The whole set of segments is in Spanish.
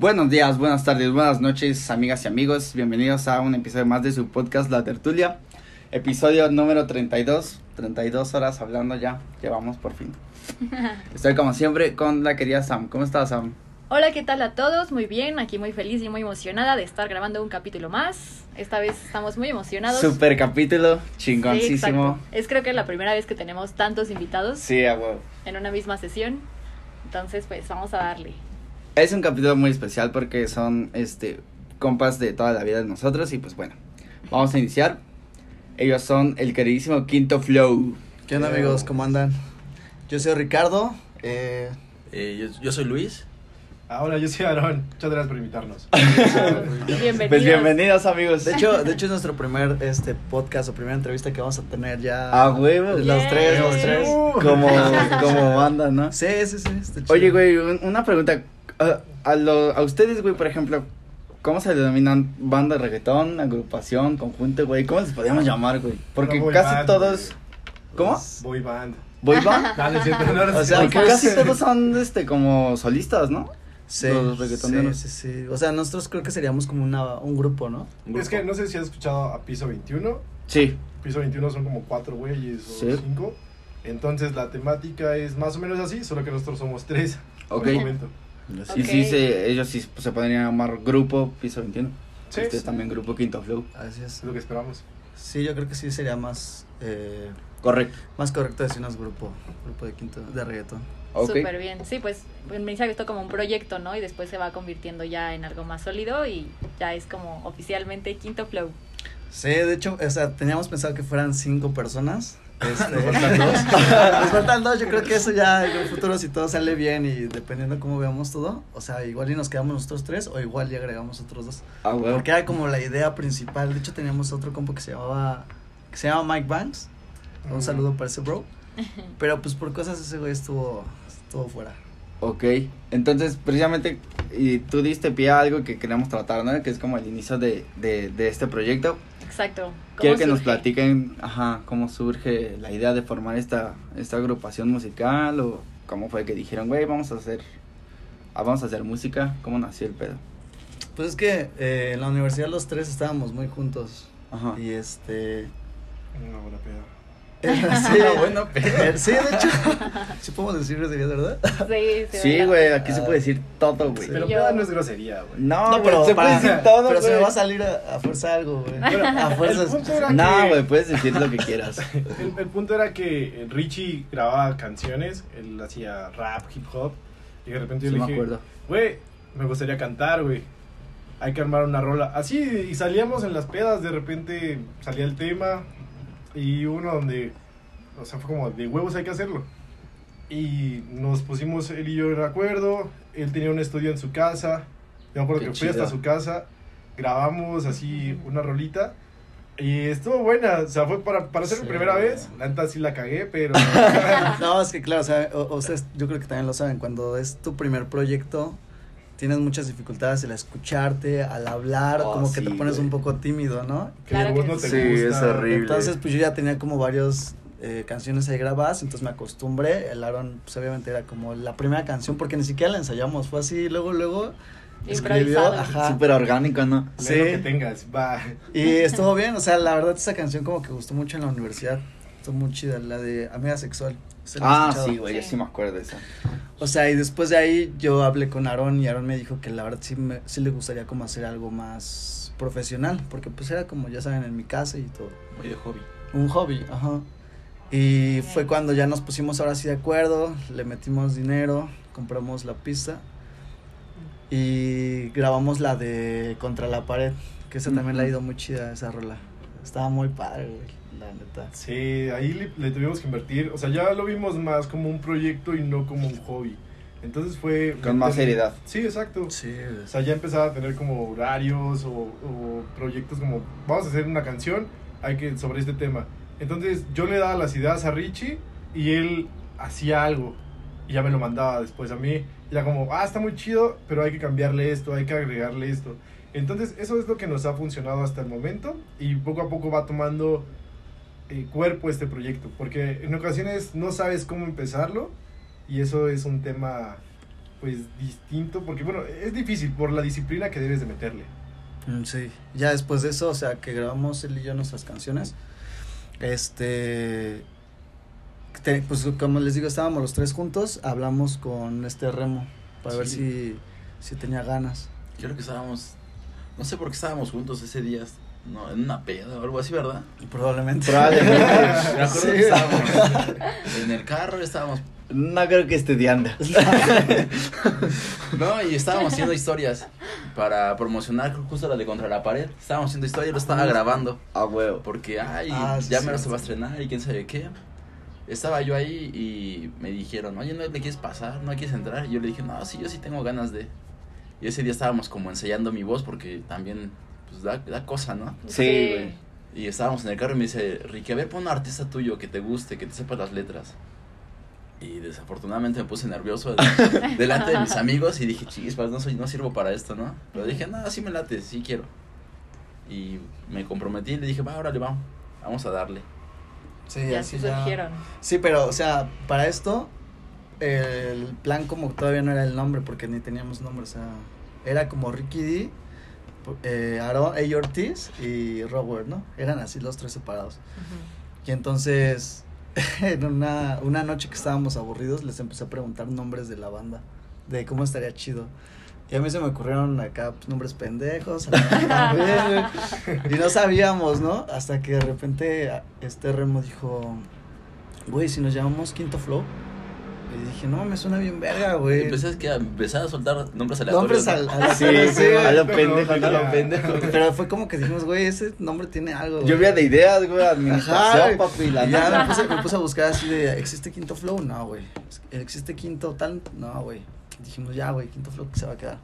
Buenos días, buenas tardes, buenas noches, amigas y amigos. Bienvenidos a un episodio más de su podcast La Tertulia. Episodio número 32. 32 horas hablando ya. Llevamos por fin. Estoy como siempre con la querida Sam. ¿Cómo estás, Sam? Hola, ¿qué tal a todos? Muy bien, aquí muy feliz y muy emocionada de estar grabando un capítulo más. Esta vez estamos muy emocionados. Super capítulo, Sí, chingoncísimo. exacto. es creo que la primera vez que tenemos tantos invitados Sí, a en una misma sesión. Entonces, pues vamos a darle. Es un capítulo muy especial porque son este compas de toda la vida de nosotros y pues bueno, vamos a iniciar. Ellos son el queridísimo Quinto Flow. ¿Qué onda amigos? ¿Cómo andan? Yo soy Ricardo. Eh, Eh, yo, yo soy Luis. Ah, hola, yo soy Aaron. Muchas gracias por invitarnos. Bienvenidos. Pues bienvenidos amigos. de hecho, de hecho es nuestro primer este podcast o primera entrevista que vamos a tener ya. A huevo. Los Yeah. tres, los tres. como, como banda, ¿no? Sí, sí, sí. está chido. Oye, güey, un- una pregunta. A, a, lo- a ustedes, güey, por ejemplo, ¿cómo se denominan banda de reggaetón, agrupación, conjunto, güey? ¿Cómo les podríamos llamar, güey? Porque boy casi band, todos... güey. ¿Cómo? Boy band. ¿Boy band? No, no, O sea, casi todos son, este, como solistas, ¿no? Sí, los reggaetoneros. Sí, sí, sí. O sea, nosotros creo que seríamos como una, un grupo, ¿no? Un Es que no sé si has escuchado a Piso 21. Sí. Piso 21 son como cuatro güeyes o Sí. cinco. Entonces la temática es más o menos así, solo que nosotros somos tres. Ok. Por el momento. Y Ok. sí, se, ellos sí pues, se podrían llamar Grupo Piso 21. Sí, Ustedes sí. también Grupo Quinto Flow. Así es. Lo que esperamos. Sí, yo creo que sí sería más, eh, Correcto. más correcto decirnos grupo, grupo de quinto, de reggaetón. Ok. Súper bien. Sí, pues me dice esto como un proyecto, ¿no? Y después se va convirtiendo ya en algo más sólido y ya es como oficialmente Quinto Flow. Sí, de hecho, o sea, teníamos pensado que fueran cinco personas. Este, Nos faltan dos. Nos faltan dos, yo creo que eso ya en el futuro si todo sale bien y dependiendo cómo veamos todo, o sea, igual y nos quedamos nosotros tres o igual ya agregamos otros dos. Ah, huevo. Porque era como la idea principal, de hecho teníamos otro compo que se llamaba, que se llama Mike Banks, un Mm. saludo para ese bro, pero pues por cosas ese güey estuvo, estuvo fuera. Ok, entonces precisamente y tú diste pie a algo que queremos tratar, ¿no? Que es como el inicio de, de, de este proyecto. Exacto. ¿Cómo Quiero que nos platiquen, ajá, cómo surge la idea de formar esta, esta agrupación musical o cómo fue que dijeron, güey, vamos a hacer, ah, vamos a hacer música, cómo nació el pedo. Pues es que eh, en la universidad los tres estábamos muy juntos Ajá. y este... Una buena peda. Sí, buena eh, sí, de hecho, sí podemos decir groserías, ¿verdad? Sí, Sí, ve. güey, aquí se Ah. puede decir todo, güey. Pero yo- peda no es grosería, güey. No, No, pero se para- puede decir todo, Pero se me güey. va a salir a, a fuerza algo, güey. Bueno, a fuerza. No, que- güey, puedes decir lo que quieras. El, el punto era que Richie grababa canciones, él hacía rap, hip hop, y de repente yo Sí le me dije, güey, me gustaría cantar, güey. Hay que armar una rola. Así, y salíamos en las pedas, de repente salía el tema, y uno donde, o sea, fue como, de huevos hay que hacerlo. Y nos pusimos él y yo de acuerdo, él tenía un estudio en su casa, yo me acuerdo Qué que fui hasta su casa, grabamos así una rolita, y estuvo buena, o sea, fue para, para ser mi Sí. primera vez, la neta sí la cagué, pero... No, es que claro, o sea, o- ustedes yo creo que también lo saben, cuando es tu primer proyecto, tienes muchas dificultades al escucharte, al hablar, Oh, como que te pones güey. un poco tímido, ¿no? Claro voz que no te sí. Gusta. es horrible. Entonces, pues yo ya tenía como varios eh, canciones ahí grabadas, entonces me acostumbré, el Aaron, pues obviamente era como la primera canción, porque ni siquiera la ensayamos, fue así, luego, luego, escribió, ajá, Súper orgánico, ¿no? Lee Sí. lo que tengas, va. Y estuvo bien, o sea, la verdad esa canción como que gustó mucho en la universidad. Estuvo muy chida, la de Amiga Sexual. ¿Se la has Ah, sí, güey, yo Sí. sí me acuerdo de esa. O sea, y después de ahí yo hablé con Aaron y Aaron me dijo que la verdad sí, me, sí le gustaría como hacer algo más profesional, porque pues era como, ya saben, en mi casa y todo. Muy de hobby. Un hobby, ajá. Y fue cuando ya nos pusimos ahora sí de acuerdo, le metimos dinero, compramos la pista y grabamos la de Contra la pared, que esa también la ha ido muy chida esa rola. Estaba muy padre, güey, la neta. Sí, ahí le, le tuvimos que invertir. O sea, ya lo vimos más como un proyecto y no como un hobby. Entonces fue... Con más seriedad. Sí, exacto. Sí, O sea, ya empezaba a tener como horarios o, o proyectos como, vamos a hacer una canción hay que sobre este tema. Entonces yo le daba las ideas a Richie y él hacía algo y ya me lo mandaba después a mí. Y era como, ah, está muy chido, pero hay que cambiarle esto, hay que agregarle esto. Entonces eso es lo que nos ha funcionado hasta el momento y poco a poco va tomando eh, cuerpo este proyecto, porque en ocasiones no sabes cómo empezarlo y eso es un tema pues distinto, porque bueno, es difícil por la disciplina que debes de meterle. Mm, Sí, ya después de eso, o sea, que grabamos él y yo nuestras canciones, este, te- pues como les digo, estábamos los tres juntos, hablamos con este Remo para ver si, si tenía ganas. Creo que estábamos. No sé por qué estábamos juntos ese día. No, en una peda o algo así, ¿verdad? Probablemente. Probablemente. Me acuerdo Sí. que estábamos en el carro, estábamos. No creo que estudiando. No, y estábamos haciendo historias para promocionar justo la de Contra la Pared. Estábamos haciendo historias, lo estaba grabando. A huevo. Porque, ay, Ah, sí, ya sí, me lo sí. se va a estrenar y quién sabe qué. Estaba yo ahí y me dijeron, oye, ¿no le quieres pasar? ¿No quieres entrar? Y yo le dije, no, sí, yo sí tengo ganas de. Y ese día estábamos como ensayando mi voz porque también, pues da, da cosa, ¿no? Sí, güey. Y estábamos en el carro y me dice, Ricky, a ver, pon un artista tuyo que te guste, que te sepa las letras. Y desafortunadamente me puse nervioso de- delante de mis amigos y dije, chispas, no, soy, no sirvo para esto, ¿no? Pero dije, no, sí me late, sí quiero. Y me comprometí y le dije, va, órale, vamos, vamos a darle. Sí, Ya así se ya. surgieron. Sí, pero, o sea, para esto, el plan como todavía no era el nombre, porque ni teníamos nombre, o sea, era como Ricky D, eh, Aaron A. Ortiz y Robert, ¿no? Eran así los tres separados. Y entonces, en una, una noche que estábamos aburridos, les empecé a preguntar nombres de la banda, de cómo estaría chido. Y a mí se me ocurrieron acá pues, nombres pendejos, y no sabíamos, ¿no? Hasta que de repente este Remo dijo, güey, si nos llamamos Quinto Flow. Y dije, no, me suena bien verga, güey. Empecé a, que a empezar a soltar nombres aleatorios. Nombres ¿no? al, al- Sí, sí, güey. a lo pendejo, no, a lo pendejo. Pero fue como que dijimos, güey, ese nombre tiene algo. Lluvia de ideas, güey, administración, papi, la y ya neta. me puse, me puse a buscar así de, ¿existe quinto flow? No, güey. ¿Existe quinto tal? No, güey. Dijimos, ya, güey, quinto flow que se va a quedar.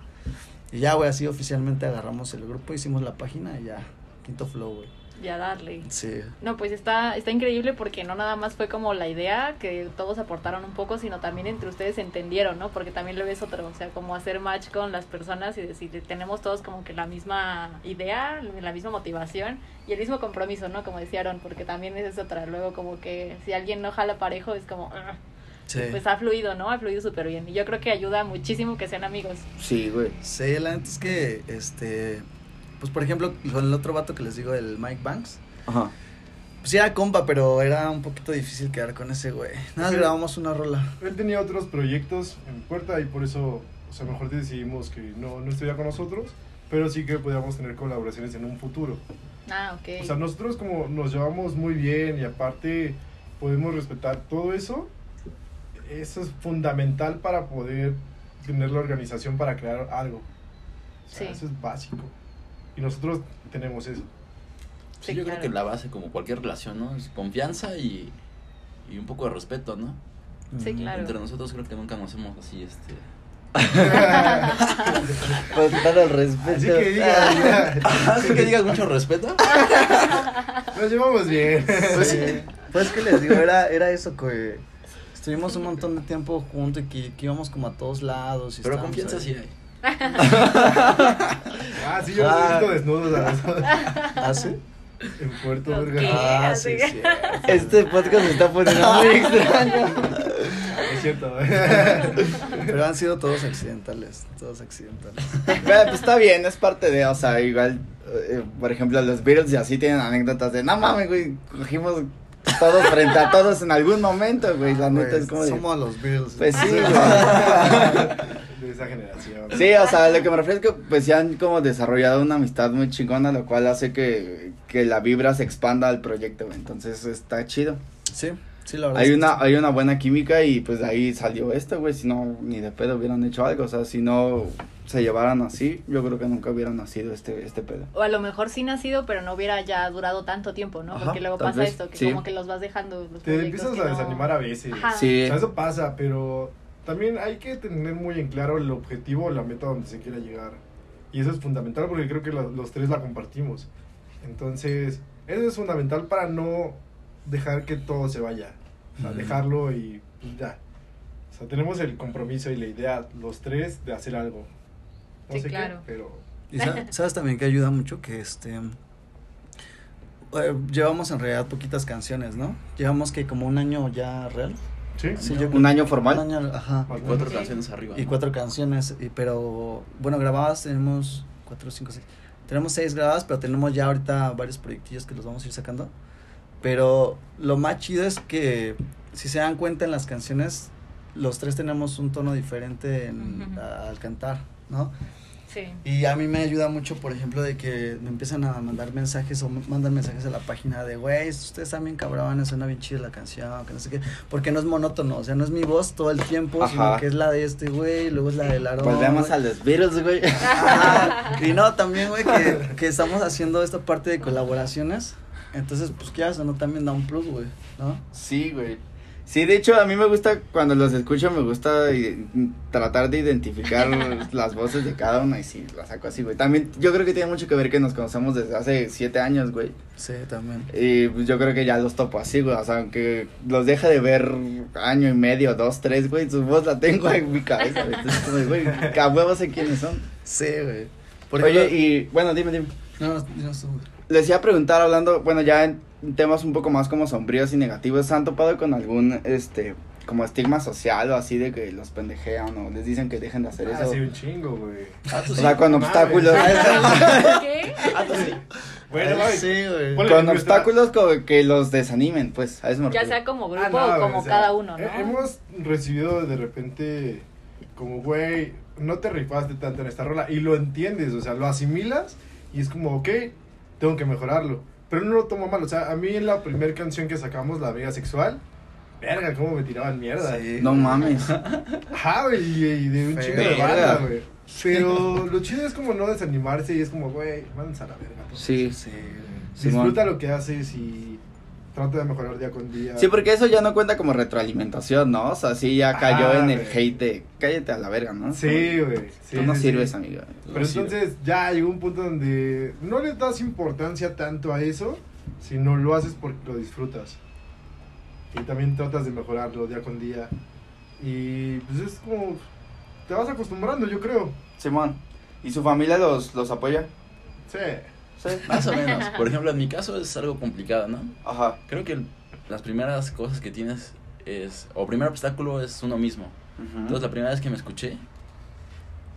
Y ya, güey, así oficialmente agarramos el grupo, hicimos la página y ya, quinto flow, güey. Ya darle. Sí. No, pues está, está increíble porque no nada más fue como la idea que todos aportaron un poco, sino también entre ustedes entendieron, ¿no? Porque también lo ves otro, o sea, como hacer match con las personas y decir, tenemos todos como que la misma idea, la misma motivación y el mismo compromiso, ¿no? Como decían, porque también es otra. Luego como que si alguien no jala parejo es como, "Ah", Sí. pues ha fluido, ¿no? Ha fluido súper bien. Y yo creo que ayuda muchísimo que sean amigos. Sí, güey. Sí, la es que, este, pues por ejemplo, con el otro vato que les digo, el Mike Banks, Ajá. pues era compa, pero era un poquito difícil quedar con ese güey. Nada, más Sí. grabamos una rola. Él tenía otros proyectos en puerta y por eso, o sea, mejor decidimos que no, no estuviera con nosotros, pero sí que podíamos tener colaboraciones en un futuro. Ah, ok. O sea, nosotros como nos llevamos muy bien y aparte podemos respetar todo eso, eso es fundamental para poder tener la organización para crear algo. O sea, Sí. Eso es básico. Y nosotros tenemos eso. Sí, Sí, yo claro. creo que la base, como cualquier relación, ¿no? Es confianza y, y un poco de respeto, ¿no? Sí, claro. Entre nosotros creo que nunca nos hemos así, este... Todo el respeto. Así que diga, Así que digas mucho respeto. nos llevamos bien. Pues, sí, pues que les digo, era, era eso que estuvimos un montón de tiempo juntos y que, que íbamos como a todos lados. Y Pero estábamos confianza ahí. sí hay. Ah, sí, yo los he Ah. visto desnudos a ¿Ah, sí? en Puerto Ok. Vergara. Ah, sí, sí. Este podcast se está poniendo muy extraño. Es cierto. Pero han sido todos accidentales, todos accidentales. Pero, pues está bien, es parte de, o sea, igual, eh, por ejemplo, los Beatles y así tienen anécdotas de, no mames, güey, cogimos todos frente a todos en algún momento, güey, la neta Pues, es como de, Somos los Beatles. pues sí, güey. De esa generación. Sí, o sea, lo que me refiero es que pues se han como desarrollado una amistad muy chingona, lo cual hace que, que la vibra se expanda al proyecto, güey, entonces está chido. Sí, sí, la verdad. Hay es que una, sí. hay una buena química y pues de ahí salió esto, güey, si no, ni de pedo hubieran hecho algo, o sea, si no se llevaran así, yo creo que nunca hubiera nacido este, este pedo. O a lo mejor sí nacido, pero no hubiera ya durado tanto tiempo, ¿no? Ajá, Porque luego pasa vez, esto, que sí. como que los vas dejando. Los Te empiezas a no- desanimar a veces. Ajá. Sí. O sea, eso pasa, pero también hay que tener muy en claro el objetivo o la meta donde se quiera llegar. Y eso es fundamental porque creo que lo- los tres la compartimos. Entonces, eso es fundamental para no dejar que todo se vaya. O sea, dejarlo y pues, ya. O sea, tenemos el compromiso y la idea, los tres, de hacer algo. No Sí, sé claro. qué, pero... Y sa- sabes también que ayuda mucho que este eh, llevamos en realidad poquitas canciones, ¿no? Llevamos que como un año ya real. Sí. Sí, yo Un año Un formal. año, ajá. O Cuatro. Sí. canciones arriba. Y ¿no? cuatro canciones, y, pero bueno, grabadas tenemos cuatro, cinco, seis. Tenemos seis grabadas, pero tenemos ya ahorita varios proyectillos que los vamos a ir sacando. Pero lo más chido es que, si se dan cuenta en las canciones, los tres tenemos un tono diferente en- a- al cantar, ¿no? Sí. Y a mí me ayuda mucho, por ejemplo, de que me empiezan a mandar mensajes o mandan mensajes a la página de, güey, ustedes también cabrones, suena bien chida la canción, que no sé qué, porque no es monótono, o sea, no es mi voz todo el tiempo, Ajá. sino que es la de este güey, luego es la del Aarón. Volvemos a los Beatles, güey. Y no, también, güey, que, que estamos haciendo esta parte de colaboraciones, entonces, pues, que eso no también da un plus, güey, ¿no? Sí, güey. Sí, de hecho, a mí me gusta, cuando los escucho, me gusta tratar de identificar las voces de cada una y sí, las saco así, güey. También, yo creo que tiene mucho que ver que nos conocemos desde hace siete años, güey. Sí, también. Y pues yo creo que ya los topo así, güey. O sea, aunque los deje de ver año y medio, dos, tres, güey, su voz la tengo en mi cabeza, güey. Entonces, güey, a huevo sé quiénes son. Sí, güey. Por Oye, ejemplo- y bueno, dime, dime. No, no, no, güey. Les iba a preguntar, hablando, bueno, ya en temas un poco más como sombríos y negativos, ¿se han topado con algún, este, como estigma social o así de que los pendejean o les dicen que dejen de hacer Ah, eso? sí, un chingo, güey. Ah, tú O sea, con obstáculos. ¿Qué? Ah, tú sí. Bueno, güey. sí, güey. Con obstáculos como que los desanimen, pues, a eso me Ya sea como grupo Ah, no, o como o sea, cada uno, ¿no? he- Hemos recibido de repente como, güey, no te rifaste tanto en esta rola y lo entiendes, o sea, lo asimilas y es como, ok, tengo que mejorarlo. Pero no lo tomo mal, o sea, a mí en la primera canción que sacamos, La Vega Sexual, verga, cómo me tiraban mierda. Sí. No mames. Ajá, güey, y, de un chingo de banda, güey. Pero lo chido es como no desanimarse y es como, güey, mándense a la verga. todos. Sí. Sí. Simón. Disfruta lo que haces y trata de mejorar día con día. Sí, porque eso ya no cuenta como retroalimentación, ¿no? O sea, sí ya cayó Ah, en el hate de cállate a la verga, ¿no? Sí, güey. sí, Tú no sí, sirves, sí. amigo. Pero sirve. entonces ya llegó un punto donde no le das importancia tanto a eso, sino lo haces porque lo disfrutas. Y también tratas de mejorarlo día con día. Y pues es como. Te vas acostumbrando, yo creo. Simón, ¿y su familia los, los apoya? Sí. Sí. Más o menos. Por ejemplo, en mi caso es algo complicado, ¿no? Ajá. Creo que el- las primeras cosas que tienes es, o primer obstáculo es uno mismo. Entonces la primera vez que me escuché,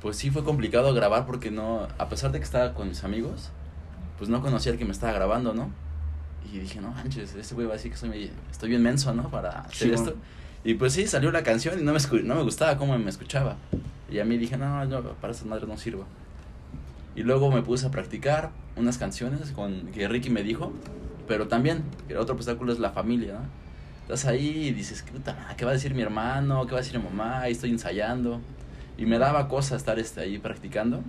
pues sí fue complicado grabar porque no, a pesar de que estaba con mis amigos, pues no conocía al que me estaba grabando, ¿no? Y dije, no manches, este güey va a decir que soy, estoy bien menso, ¿no? Para hacer Sí, esto. Y pues sí, salió la canción y no me, no me gustaba cómo me escuchaba. Y a mí dije, no, no, para esas madres no sirvo. Y luego me puse a practicar unas canciones con que Ricky me dijo, pero también, el otro obstáculo es la familia, ¿no? Estás ahí y dices, ¿qué, puta madre, ¿qué va a decir mi hermano? ¿Qué va a decir mi mamá? Ahí estoy ensayando. Y me daba cosa estar este, ahí practicando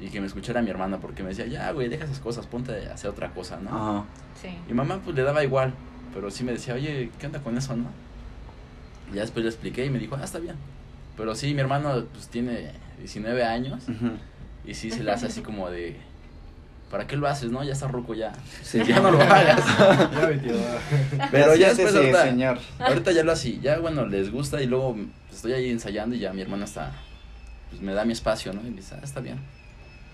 y que me escuchara mi hermana porque me decía, ya, güey, deja esas cosas, ponte a hacer otra cosa, ¿no? Ajá. Sí. Y mamá pues le daba igual, pero sí me decía, oye, ¿qué onda con eso, no? Y ya después le expliqué y me dijo, ah, está bien. Pero sí, mi hermano pues tiene 19 años Ujú. Y sí se le hace así como de, ¿para qué lo haces, no? Ya está ruco ya. Sí. Ya no lo hagas. Ya. Pero ya después ahorita, señor. ahorita ya lo así, ya bueno, les gusta y luego estoy ahí ensayando y ya mi hermana está, pues me da mi espacio, ¿no? Y me dice, ah, está bien.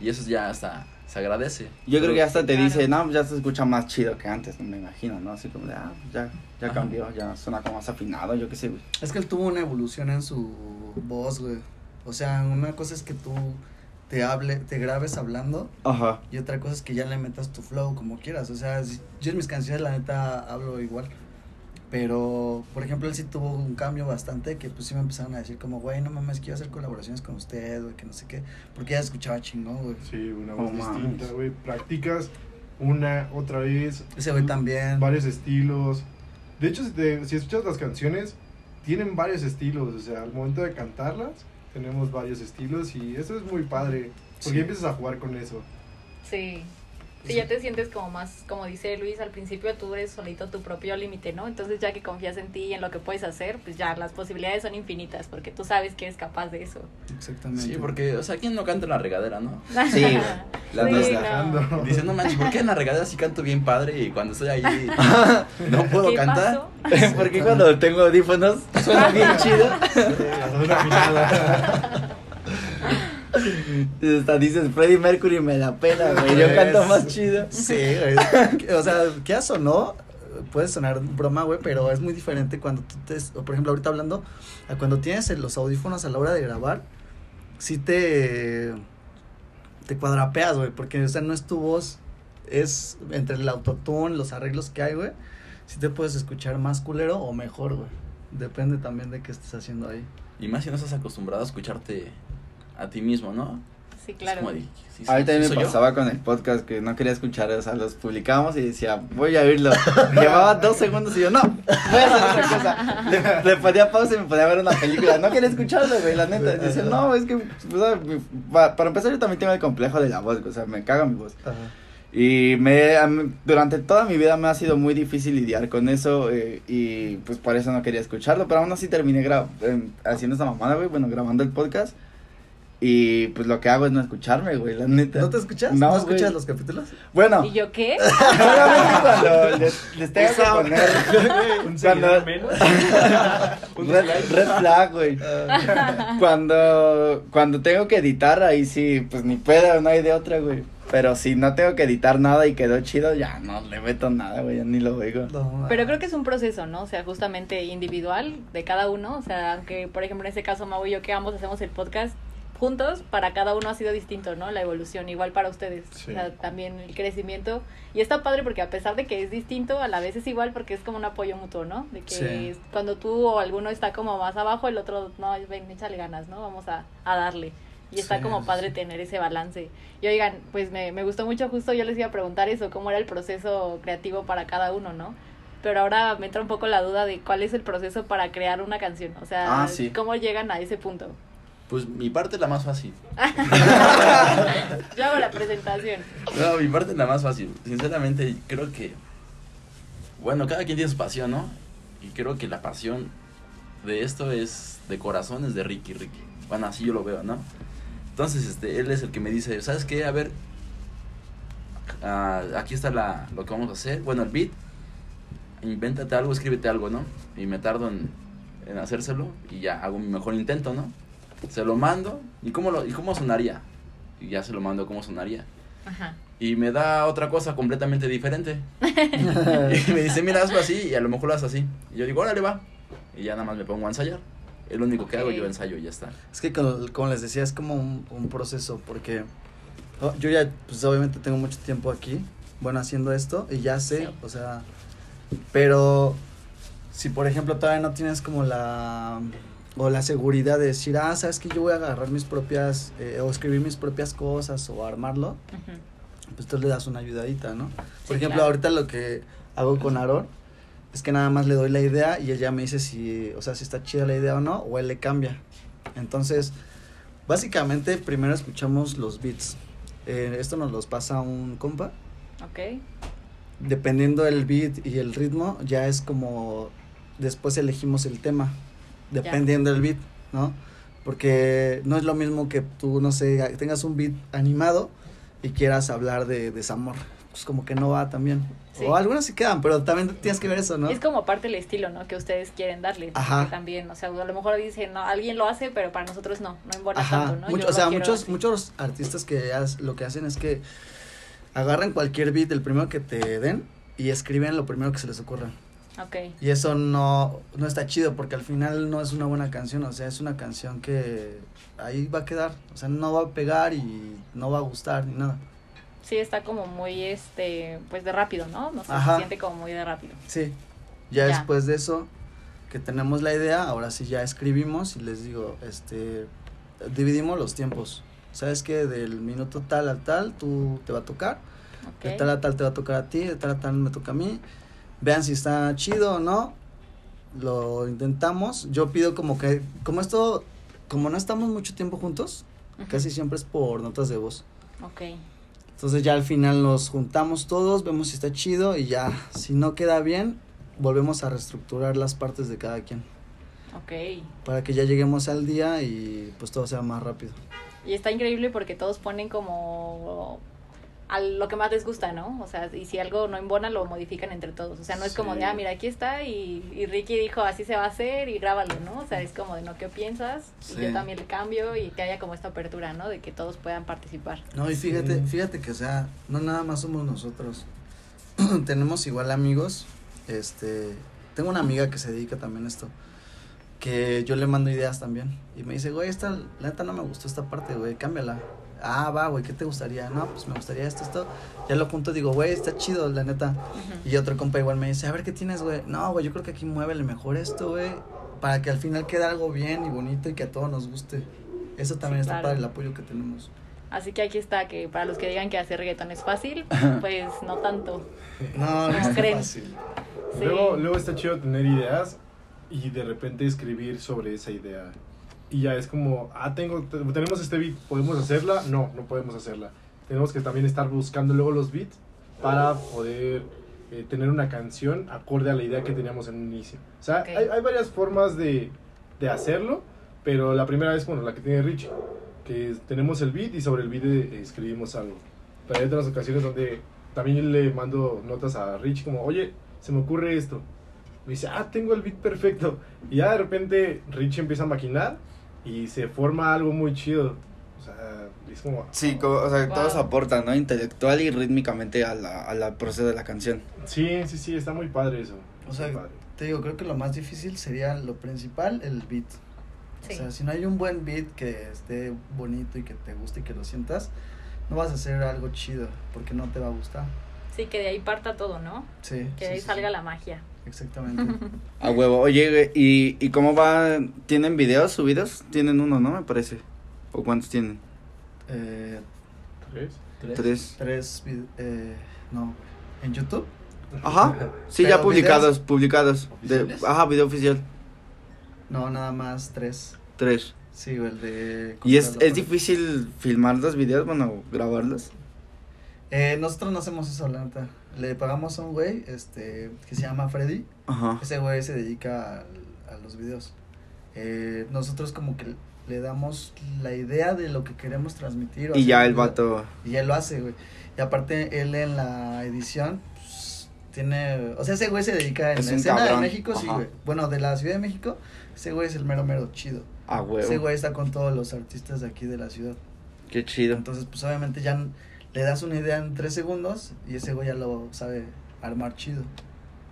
Y eso ya hasta se agradece. Yo creo que hasta te Claro. dice, no, ya se escucha más chido que antes, me imagino, ¿no? Así como de, ah, ya, ya Ajá. cambió, ya suena como más afinado, yo qué sé, güey. Es que él tuvo una evolución en su voz, güey. O sea, una cosa es que tú te hable, te grabes hablando Ajá. y otra cosa es que ya le metas tu flow como quieras. O sea, si- yo en mis canciones la neta hablo igual. Pero, por ejemplo, él sí tuvo un cambio bastante que pues sí me empezaron a decir como, güey, no mames, quiero hacer colaboraciones con usted, güey, que no sé qué. Porque ya escuchaba chingón, güey. Sí, una Oh, voz mames. distinta, güey. Practicas una, otra vez. Ese güey también. Varios estilos. De hecho, si, te- si escuchas las canciones, tienen varios estilos. O sea, al momento de cantarlas, tenemos varios estilos y eso es muy padre. Porque Sí. empiezas a jugar con eso. Sí. Sí, ya te sientes como más, como dice Luis, al principio tú eres solito tu propio límite, ¿no? Entonces ya que confías en ti y en lo que puedes hacer, pues ya las posibilidades son infinitas, porque tú sabes que eres capaz de eso. Exactamente. Sí, porque, o sea, ¿quién no canta en la regadera, no? Sí. La Sí, neta. no. Dice, no manches, ¿por qué en la regadera sí canto bien padre y cuando estoy ahí no puedo ¿Qué cantar? pasó? Porque cuando tengo audífonos suena bien chido. Afinada. Hasta dices, Freddie Mercury me la pela, güey. Yo Pues, canto más chido. Sí, güey. O sea, ¿qué haces o no? puede sonar broma, güey, pero es muy diferente cuando tú te, o por ejemplo, ahorita hablando, a cuando tienes los audífonos a la hora de grabar, sí te, te cuadrapeas, güey, porque, o sea, no es tu voz, es entre el autotune, los arreglos que hay, güey, sí te puedes escuchar más culero o mejor, güey. Depende también de qué estés haciendo ahí. Y más si no estás acostumbrado a escucharte a ti mismo, ¿no? Sí, claro. como de, ¿sí- sí- A mí también me yo? pasaba con el podcast que no quería escuchar, o sea, los publicábamos y decía, voy a oírlo. Llevaba dos segundos y yo, no, voy a hacer otra cosa. Le, le ponía pausa y me podía ver una película. No quería escucharlo, güey, la neta. Y decía, no, es que, o sea, mi- pa- para empezar, yo también tengo el complejo de la voz, o sea, me caga mi voz. Y me, mí- durante toda mi vida me ha sido muy difícil lidiar con eso eh, y pues por eso no quería escucharlo, pero aún así terminé gra- em, haciendo esta mamada, güey, bueno, grabando el podcast y pues lo que hago es no escucharme, güey, la neta. ¿No te escuchas? No, ¿No, escuchas los capítulos? Bueno, ¿Y yo qué? solamente cuando les, les tengo que poner Un cuando, menos. red, red flag, güey. Cuando, cuando tengo que editar, ahí sí, pues ni pedo, no hay de otra, güey. Pero si no tengo que editar nada y quedó chido, ya no le meto nada, güey, ni lo oigo. No, Pero creo que es un proceso, ¿no? O sea, justamente individual de cada uno. O sea, aunque, por ejemplo, en este caso, Mau y yo, que ambos hacemos el podcast juntos, para cada uno ha sido distinto, ¿no? La evolución, igual para ustedes. Sí. O sea, también el crecimiento. Y está padre porque a pesar de que es distinto, a la vez es igual porque es como un apoyo mutuo, ¿no? De que Sí. cuando tú o alguno está como más abajo, el otro, no, ven, échale ganas, ¿no? Vamos a, a darle. Y está Sí, como padre tener ese balance. Y oigan, pues me, me gustó mucho, justo yo les iba a preguntar eso, cómo era el proceso creativo para cada uno, ¿no? Pero ahora me entra un poco la duda de cuál es el proceso para crear una canción. O sea, Ah, sí. cómo llegan a ese punto. Pues mi parte es la más fácil. Yo hago la presentación. No, mi parte es la más fácil. Sinceramente, creo que. Bueno, cada quien tiene su pasión, ¿no? Y creo que la pasión de esto es de corazón, es de Ricky Ricky. Bueno, así yo lo veo, ¿no? Entonces, este, él es el que me dice, ¿sabes qué? A ver, ah, aquí está la, lo que vamos a hacer. Bueno, el beat, invéntate algo, escríbete algo, ¿no? Y me tardo en, en hacérselo y ya hago mi mejor intento, ¿no? Se lo mando y cómo, lo, y cómo sonaría. Y ya se lo mando cómo sonaría Ajá. y me da otra cosa completamente diferente. y me dice, mira, hazlo así y a lo mejor lo haces así. Y yo digo, órale, va. Y ya nada más me pongo a ensayar. Es lo único que hago, yo ensayo y ya está. Es que como, como les decía, es como un, un proceso porque oh, yo ya, pues obviamente tengo mucho tiempo aquí, bueno, haciendo esto y ya sé, Sí. o sea, pero si por ejemplo todavía no tienes como la o la seguridad de decir, ah, sabes que yo voy a agarrar mis propias, eh, o escribir mis propias cosas o armarlo, Ujú. pues tú le das una ayudadita, ¿no? Por Sí, ejemplo, claro. ahorita lo que hago con Aaron es que nada más le doy la idea y ella me dice si, o sea, si está chida la idea o no, o él le cambia. Entonces, básicamente primero escuchamos los beats. Eh, esto nos los pasa un compa. Ok. Dependiendo del beat y el ritmo, ya es como después elegimos el tema, dependiendo del beat, ¿no? Porque no es lo mismo que tú, no sé, tengas un beat animado y quieras hablar de desamor. Pues como que no va también. Sí. O algunas sí quedan, pero también tienes que ver eso, ¿no? Es como parte del estilo, ¿no? Que ustedes quieren darle. Ajá. También, o sea, a lo mejor dicen, no, alguien lo hace, pero para nosotros no, no Ajá, tanto, ¿no? mucho- Yo o sea, muchos, así. muchos artistas que haz- lo que hacen es que agarran cualquier beat, el primero que te den, y escriben lo primero que se les ocurra. Ok. Y eso no, no está chido porque al final no es una buena canción, o sea, es una canción que ahí va a quedar, o sea, no va a pegar y no va a gustar ni nada. Sí, está como muy, este, pues de rápido, ¿no? No sé, se siente como muy de rápido. Sí, ya, Ya. después de eso que tenemos la idea, ahora sí ya escribimos y les digo, este, dividimos los tiempos. Sabes que del minuto tal al tal tú te va a tocar, de Ok. tal a tal te va a tocar a ti, de tal a tal me toca a mí. Vean si está chido o no. Lo intentamos. Yo pido como que, como esto, como no estamos mucho tiempo juntos, casi siempre es por notas de voz. Ok. Entonces ya al final nos juntamos todos, vemos si está chido y ya, si no queda bien, volvemos a reestructurar las partes de cada quien. Ok. Para que ya lleguemos al día y pues todo sea más rápido. Y está increíble porque todos ponen como a lo que más les gusta, ¿no? O sea, y si algo no embona, lo modifican entre todos. O sea, no es como de, ah, mira, aquí está y, y Ricky dijo, así se va a hacer y grábalo, ¿no? O sea, es como de, no, ¿qué piensas? Y yo también le cambio y que haya como esta apertura, ¿no? De que todos puedan participar. No, y fíjate, Sí. fíjate que, o sea, no nada más somos nosotros. Tenemos igual amigos este, tengo una amiga que se dedica también a esto, que yo le mando ideas también, y me dice, güey, esta, la neta no me gustó esta parte, güey, cámbiala. Ah, va, güey, ¿qué te gustaría? No, pues me gustaría esto, esto. Ya lo junto, digo, güey, está chido, la neta. Y otro compa igual me dice, a ver, ¿qué tienes, güey? No, güey, yo creo que aquí muévele mejor esto, güey, para que al final quede algo bien y bonito y que a todos nos guste. Eso también Sí, está claro. padre, el apoyo que tenemos. Así que aquí está, que para los que digan que hacer reggaetón es fácil, pues no tanto. No, no ¿Cómo está creen? fácil. Sí. Luego, luego está chido tener ideas y de repente escribir sobre esa idea. Y ya es como, ah, tengo, te- tenemos este beat, ¿podemos hacerla? No, no podemos hacerla. Tenemos que también estar buscando luego los beats para poder eh, tener una canción acorde a la idea que teníamos en un inicio. O sea, Ok. hay, hay varias formas de, de hacerlo, pero la primera es, bueno, la que tiene Richie, que es- tenemos el beat y sobre el beat eh, escribimos algo. Pero hay otras ocasiones donde también le mando notas a Richie como, oye, se me ocurre esto. Me dice, ah, tengo el beat perfecto. Y ya de repente Richie empieza a maquinar y se forma algo muy chido. O sea, es como... Sí, co- o sea, Wow. todos aportan, ¿no? Intelectual y rítmicamente a la, a la proceso de la canción. Sí, sí, sí, está muy padre eso. O sea, padre. te digo, creo que lo más difícil sería lo principal, el beat. Sí. O sea, si no hay un buen beat que esté bonito y que te guste y que lo sientas, no vas a hacer algo chido porque no te va a gustar. Sí, que de ahí parta todo, ¿no? Sí. Que de sí, ahí sí, salga sí. la magia. Exactamente. A huevo. Oye, ¿y, ¿y cómo va? ¿Tienen videos subidos? Tienen uno, ¿no? Me parece. ¿O cuántos tienen? eh, ¿Tres? Tres. tres, eh, no, en YouTube. Ajá. Sí, ya publicados, publicados. De, ajá, video oficial. No, nada más tres. Tres. Sí, o el de... ¿Y es, es difícil filmar los videos? Bueno, grabarlos. Eh, nosotros no hacemos eso, la neta. Le pagamos a un güey, este, que se llama Freddy. Ajá. Ese güey se dedica a, los videos. Eh, nosotros como que le damos la idea de lo que queremos transmitir. o Y ya el vato. Y él lo hace, güey. Y aparte, él en la edición, pues, tiene... O sea, ese güey se dedica en Es la escena cabrón. de México, sí, Ajá. güey. Bueno, de la Ciudad de México, ese güey es el mero, mero chido. A huevo. Ese güey está con todos los artistas de aquí de la ciudad. Qué chido. Entonces, pues obviamente ya le das una idea en tres segundos y ese güey ya lo sabe armar chido.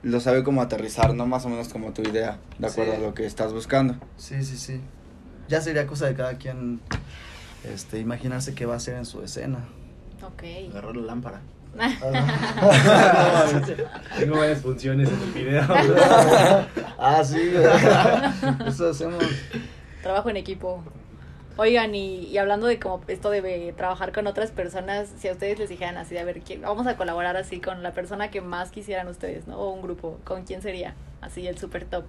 Lo sabe cómo aterrizar, ¿no? Más o menos como tu idea, de acuerdo Sí. a lo que estás buscando. Sí, sí, sí. Ya sería cosa de cada quien este, imaginarse qué va a hacer en su escena. Ok. Agarrar la lámpara. Tengo varias funciones en el video. ah, sí. Eso hacemos. Trabajo en equipo. Oigan, y, y hablando de como esto de trabajar con otras personas, si a ustedes les dijeran así, de a ver, ¿quién, vamos a colaborar así con la persona que más quisieran ustedes, ¿no? O un grupo, ¿con quién sería? Así, el super top.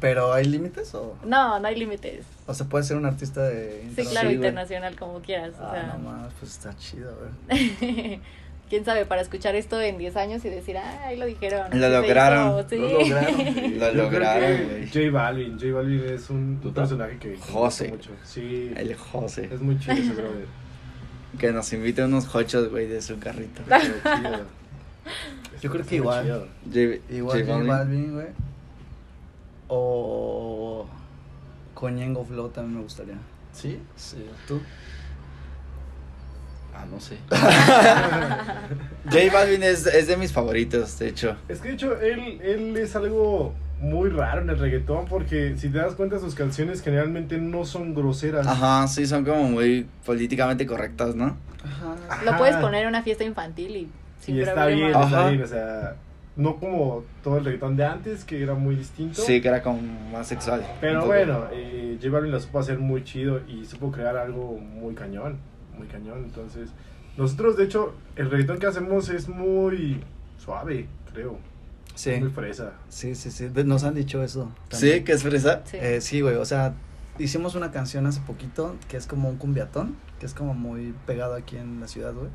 ¿Pero hay límites o, No, no hay límites. o se puede ser un artista de Sí, claro, internacional, como quieras. O Ah, sea, no más, pues está chido, güey. quién sabe, para escuchar esto en 10 años y decir, ah, ahí lo dijeron. Lo lograron, hizo", sí. lo lograron. Lo lograron, güey. J Balvin. J Balvin es un, personaje que José. mucho. Sí, El José. es muy chido ese brother. Que nos invite unos hochos, güey, de su carrito. Yo creo que igual. J- Igual J J Balvin. Güey. O con Flow también me gustaría. ¿Sí? Sí, ¿tú? Ah, no sé. J Balvin es, es de mis favoritos, de hecho. Es que de hecho él, él es algo muy raro en el reggaetón porque si te das cuenta sus canciones generalmente no son groseras. Ajá, sí, son como muy políticamente correctas, ¿no? Ajá. Lo puedes poner en una fiesta infantil y sin y está problema. bien, Ajá. está bien, o sea, no como todo el reggaetón de antes que era muy distinto. Sí, que era como más sexual. Pero bueno, eh, J Balvin lo supo hacer muy chido y supo crear algo muy cañón, muy cañón. Entonces, nosotros de hecho, el reggaetón que hacemos es muy suave, creo. Sí. Muy fresa. Sí, sí, sí. Nos han dicho eso. Sí, que es fresa. Sí. Eh, sí, güey. O sea, hicimos una canción hace poquito que es como un cumbiatón, que es como muy pegado aquí en la ciudad, güey.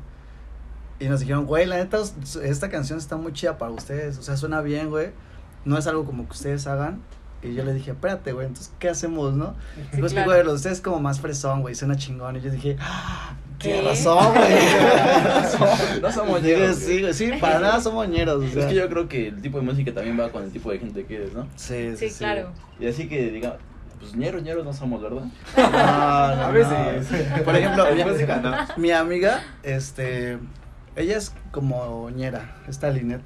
Y nos dijeron, güey, la neta, esta canción está muy chida para ustedes. O sea, suena bien, güey. No es algo como que ustedes hagan. Y yo le dije, espérate, güey, entonces, ¿qué hacemos, no? Sí, Digo, es que, claro. güey, ustedes es como más fresón, güey, suena chingón. Y yo dije, ah, ¿Qué? Tienes razón, güey. No somos ñeros, Sí, güey. sí, para nada somos ñeros. O sea. Es que yo creo que el tipo de música también va con el tipo de gente que eres, ¿no? Sí, sí, Sí, claro. Y así que diga, pues ñeros, ñeros no somos, ¿verdad? No, no, A no. veces. Por ejemplo, mi, música, ¿no? mi amiga, este, ella es como ñera, esta Linet.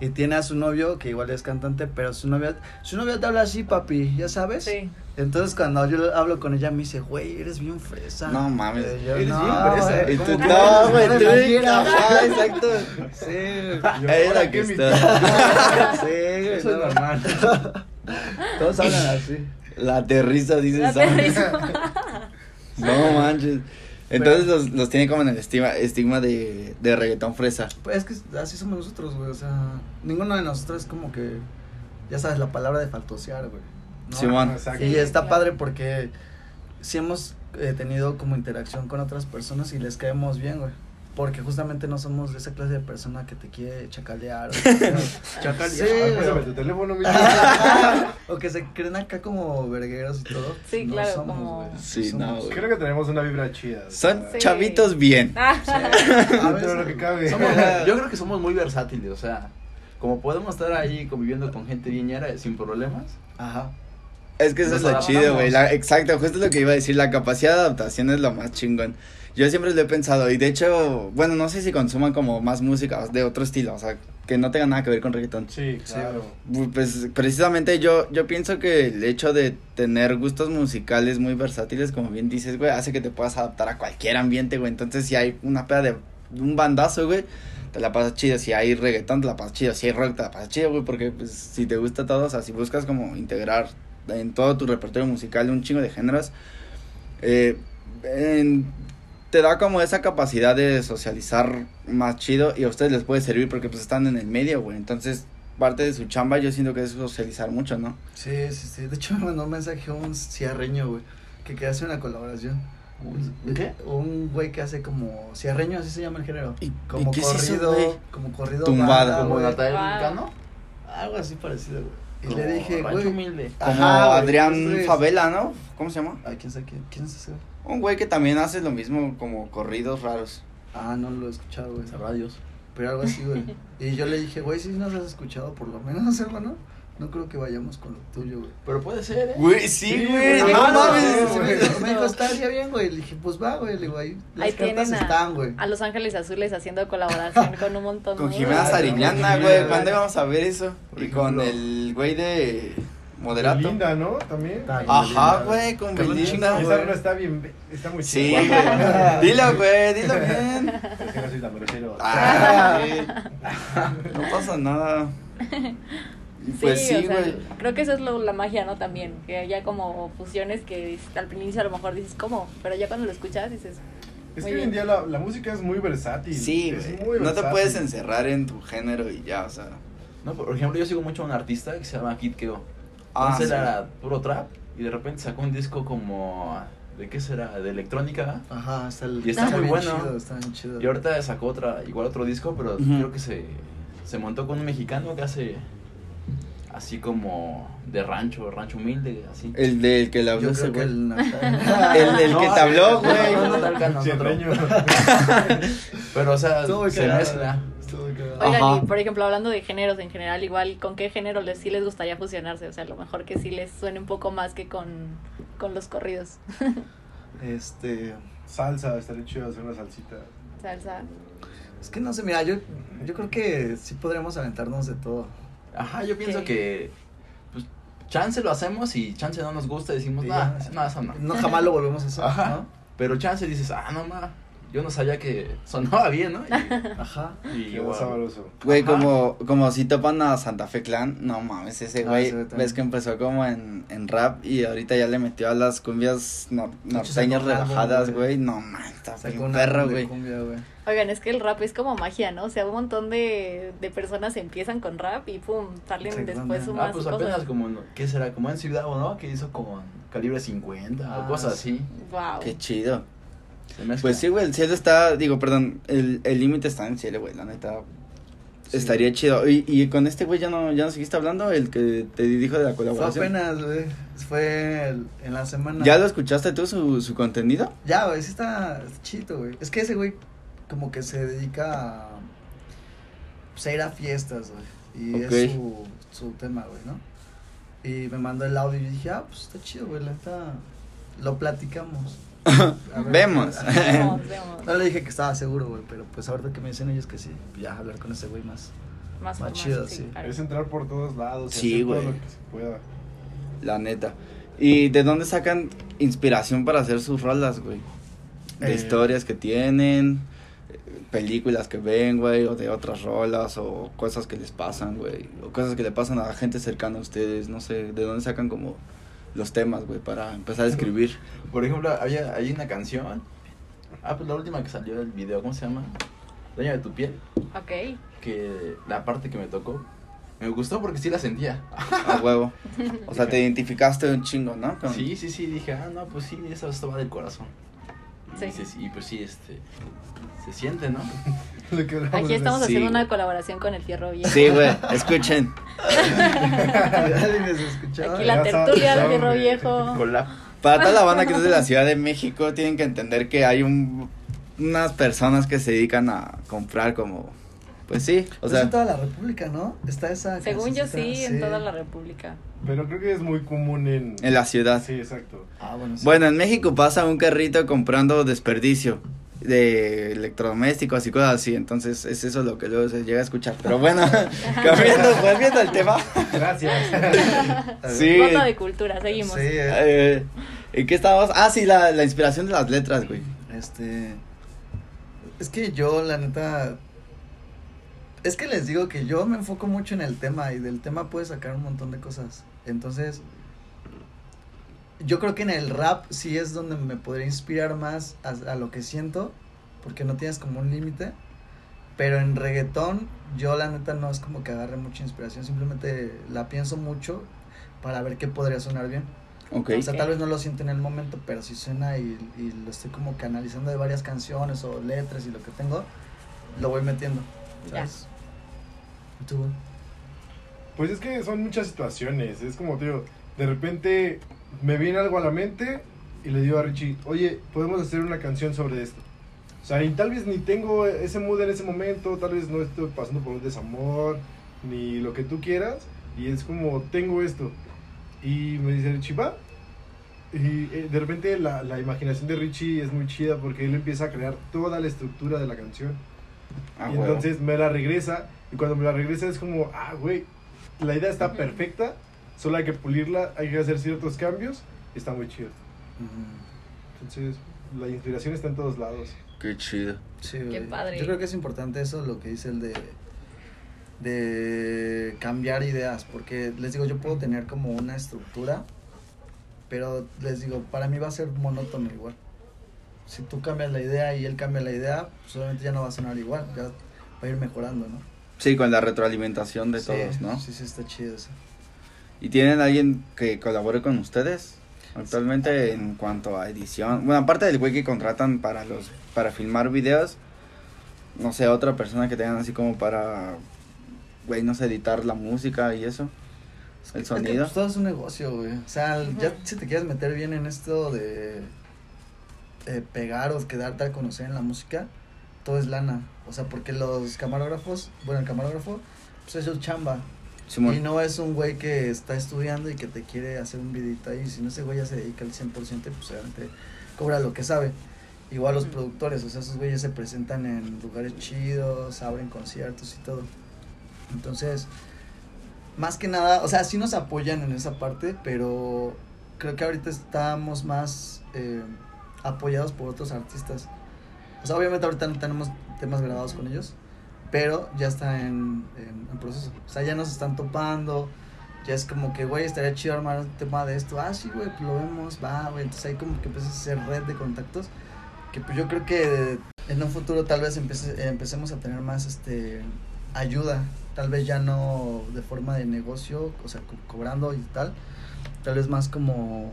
Y tiene a su novio, que igual es cantante, pero su novia, su novia te habla así, papi, ¿ya sabes? Sí. Entonces cuando yo hablo con ella me dice, güey, eres bien fresa. No mames, yo, eres "No, bien fresa". güey, Y ¿cómo tú, no, güey, eres tú, ranchera?" ajá, exacto. Sí, ahora la que está. sí, Eso es no. normal. Todos hablan así. La aterriza, dice La. No manches. Entonces los, los tiene como en el estigma, estigma de, de reggaetón fresa. Pues es que así somos nosotros, güey, o sea, ninguno de nosotros es como que, ya sabes, la palabra de faltosear, güey. ¿no? Simón. Exacto. Y está padre porque sí hemos eh, tenido como interacción con otras personas y les caemos bien, güey. Porque justamente no somos de esa clase de persona que te quiere chacalear. O, Chacalear. Sí, tu teléfono, o que se creen acá como vergueros y todo. Sí, No claro, somos, como- güey. Sí, Somos- no. Creo que tenemos una vibra chida. Son Sí. chavitos bien. Ah, A lo que cabe. Somos- yo creo que somos muy versátiles, o sea, como podemos estar ahí conviviendo con gente viñera sin problemas. Ajá. Es que eso Nos es lo chido, güey. Exacto, justo lo que iba a decir. La capacidad de adaptación es lo más chingón. Yo siempre lo he pensado. Y de hecho, bueno, no sé si consuman como más música de otro estilo. O sea, que no tenga nada que ver con reggaetón. Sí, claro. Pues precisamente yo, yo pienso que el hecho de tener gustos musicales muy versátiles, como bien dices, güey, hace que te puedas adaptar a cualquier ambiente, güey. Entonces, si hay una peda de un bandazo, güey, te la pasas chido. Si hay reggaetón, te la pasas chido. Si hay rock, te la pasas chido, güey, porque pues, si te gusta todo, o sea, si buscas como integrar en todo tu repertorio musical un chingo de géneros, eh, en- te da como esa capacidad de socializar más chido y a ustedes les puede servir porque pues están en el medio, güey. Entonces, parte de su chamba yo siento que es socializar mucho, ¿no? Sí, sí, sí. De hecho me mandó un mensaje un ciarreño, güey, que quería hacer una colaboración. ¿Un qué? Un güey que hace como ciarreño, así se llama el género. ¿Y- como y qué es eso, corrido, güey? como corrido Tumbada. banda, Como güey. Algo así parecido, güey. Y le dije, güey. humilde. Como Ajá, Adrián Favela, ¿no? ¿Cómo se llama? Ay, quién sabe quién, quién es ese. güey? Un güey que también hace lo mismo como corridos raros. Ah, no lo he escuchado, güey. Sabrá Dios. Pero algo así, güey. Y yo le dije, güey, si nos has escuchado por lo menos hacerlo, ¿no? No creo que vayamos con lo tuyo, güey. Pero puede ser, ¿eh? Güey, sí, güey. no no, mames. me, dijo, estaría bien, güey. Le dije, pues va, güey. Le digo, ahí las Ahí cartas tienen a- están, güey. a Los Ángeles Azules haciendo colaboración con un montón Con de- Jimena Ay, Sariñana, güey. ¿Cuándo íbamos a ver eso? Por Y con el güey de Moderato. Linda, ¿no? También. Ajá, Belinda, güey, con Belinda, Esa rola está bien, está muy Sí, chida. güey. Dilo, güey, dilo bien. Es que no soy tan grosero. Ah. No pasa nada. Y Sí, Pues sí, o sea, güey. creo que eso es lo, la magia, ¿no? También, que haya como fusiones que al inicio a lo mejor dices, ¿cómo? Pero ya cuando lo escuchas dices, Es Muy que hoy en bien. día la, la música es muy versátil. Sí, es güey. muy No te puedes encerrar en tu género y ya, o sea. No, por ejemplo, yo sigo mucho a un artista que se llama Kid Keo. Ah, Antes sí. era puro trap y de repente sacó un disco como ¿de qué será? De electrónica. Ajá, está el. Y está muy bien bueno. Chido, está bien chido. Y ahorita sacó otra, igual otro disco, pero Ujú. creo que se, se montó con un mexicano que hace así como de rancho, rancho humilde, así. El del que le habló ese güey. el. El del que te habló, güey. No, no. Pero o sea, Estuvo se cagado, mezcla. Oigan, Ajá. y por ejemplo, hablando de géneros en general, igual, ¿con qué género les, sí les gustaría fusionarse? O sea, a lo mejor que sí les suene un poco más que con, con los corridos. Este. Salsa, estaría chido hacer una salsita. Salsa. Es que no sé, mira, yo, yo creo que sí podríamos aventarnos de todo. Ajá, yo pienso que pues chance lo hacemos y chance no nos gusta y decimos, no, ya. no, eso no. No jamás lo volvemos a hacer. Ajá. ¿no? Pero chance dices, ah, no ma, yo no sabía que sonaba bien, ¿no? Ajá. Y, bueno, sabroso. Güey, Ajá. como, como si topan a Santa Fe Clan, no mames, ese Ah, güey, ves que empezó como en, en rap y ahorita ya le metió a las cumbias norteñas un rebajadas, güey. no mames, está bien un perro, güey. Oigan, es que el rap es como magia, ¿no? O sea, un montón de, de personas empiezan con rap y pum, salen después Ah, más Ah, pues cosas. apenas como, en- ¿qué será? Como en Ciudad, ¿o no? Que hizo como calibre 50 Ah, o cosas sí. así. Wow. Qué chido. Pues sí, güey, el cielo está, digo, perdón, el el límite está en el cielo, güey, la neta. Sí. Estaría chido. Y, y con este güey ya no, ya no seguiste hablando, el que te dijo de la Fue colaboración. apenas, güey. Fue el- en la semana. ¿Ya lo escuchaste tú, su, su contenido? Ya, güey, sí está chido, güey. Es que ese güey como que se dedica a, pues, a ir a fiestas, güey. Y es su, su tema, güey, ¿no? Y me mandó el audio y dije, ah, pues está chido, güey, la neta, lo platicamos. Vemos. ajá. Vemos, vemos. No le dije que estaba seguro, güey, pero pues ahorita que me dicen ellos que sí, ya hablar con ese güey más. más, chido, sí. claro. Es entrar por todos lados Sí, hacer todo güey. lo que se pueda. La neta. ¿Y de dónde sacan inspiración para hacer sus rolas, güey? De Eh. historias que tienen, películas que ven, güey, o de otras rolas, o cosas que les pasan, güey, o cosas que le pasan a gente cercana a ustedes, no sé, de dónde sacan como los temas, güey, para empezar a escribir. Por ejemplo, había, hay una canción. Ah, pues la última que salió del video, ¿cómo se llama? Dueña de tu piel. Ok. Que la parte que me tocó me gustó porque sí la sentía. A huevo. O sea, te identificaste un chingo, ¿no? Con- Sí, sí, sí, dije, ah, no, pues sí, eso, esto va del corazón. Sí. Y, se- y pues sí, este, se siente, ¿no? Lo que hablamos Aquí estamos Sí, haciendo una colaboración con el Fierro Viejo. Sí, güey, escuchen. Aquí la tertulia del Fierro. Viejo. Con la... Para toda la banda que es de la Ciudad de México, tienen que entender que hay un, unas personas que se dedican a comprar como, pues sí, o Pues sea, en toda la república, ¿no? Está esa Según yo sí, en toda la República. Pero creo que es muy común en... en la ciudad. Sí, exacto. Ah, bueno, sí. Bueno, en México pasa un carrito comprando desperdicio de electrodomésticos y cosas así, entonces es eso lo que luego se llega a escuchar. Pero bueno, cambiando, volviendo al tema. Gracias. Sí. De cultura, seguimos. Sí, eh, Eh, ¿En qué estábamos? Ah, sí, la, la inspiración de las letras, güey. Este. Es que yo, la neta. Es que les digo que yo me enfoco mucho en el tema y del tema puedes sacar un montón de cosas. Entonces, yo creo que en el rap sí es donde me podría inspirar más a, a lo que siento, porque no tienes como un límite. Pero en reggaetón, yo la neta no es como que agarre mucha inspiración, simplemente la pienso mucho para ver qué podría sonar bien. Ok. O sea, tal vez no lo siento en el momento, pero si suena y, y lo estoy como que analizando de varias canciones o letras y lo que tengo, lo voy metiendo. Ya. ¿Sabes? Pues es que son muchas situaciones. Es como, tío, de repente me viene algo a la mente y le digo a Richie, oye, podemos hacer una canción sobre esto. O sea, y tal vez ni tengo ese mood en ese momento, tal vez no estoy pasando por un desamor, ni lo que tú quieras. Y es como, tengo esto. Y me dice Richie, va. Y eh, de repente la, la imaginación de Richie es muy chida porque él empieza a crear toda la estructura de la canción. Ah, y entonces me la regresa. Y cuando me la regresa es como, ah, güey, la idea está perfecta. Solo hay que pulirla, hay que hacer ciertos cambios. y Está muy chido. Entonces, la inspiración está en todos lados. Qué chido. Sí, Qué padre. Yo creo que es importante eso, lo que dice el de de cambiar ideas, porque les digo, yo puedo tener como una estructura, pero les digo, para mí va a ser monótono igual. Si tú cambias la idea y él cambia la idea, pues obviamente ya no va a sonar igual, ya va a ir mejorando, ¿no? Sí, con la retroalimentación de Sí, todos, ¿no? Sí, sí, está chido eso. ¿Y tienen alguien que colabore con ustedes? Actualmente en cuanto a edición, bueno, aparte del güey que contratan para los para filmar videos, no sé, otra persona que tengan así como para güey, no sé, editar la música y eso. El Es que, sonido. pues, todo es un negocio, güey. O sea, ya Ujú. si te quieres meter bien en esto de eh, pegar o quedarte a conocer en la música, todo es lana. O sea, porque los camarógrafos, bueno, el camarógrafo, pues eso es chamba. Simón. Y no es un güey que está estudiando y que te quiere hacer un videito ahí. Si no, ese güey ya se dedica al 100%, pues obviamente cobra lo que sabe. Igual los productores, o sea, esos güeyes se presentan en lugares chidos, abren conciertos y todo. Entonces, más que nada, o sea, sí nos apoyan en esa parte, pero creo que ahorita estamos más eh, apoyados por otros artistas. O sea, obviamente ahorita no tenemos temas grabados con ellos, pero ya está en, en, proceso. O sea, ya nos están topando, ya es como que, güey, estaría chido armar un tema de esto. Ah, sí, güey, pues lo vemos, va, güey. Entonces ahí como que empieza a hacer red de contactos, que pues yo creo que en un futuro tal vez empece- empecemos a tener más, este, ayuda. Tal vez ya no de forma de negocio, o sea, co- cobrando y tal. Tal vez más como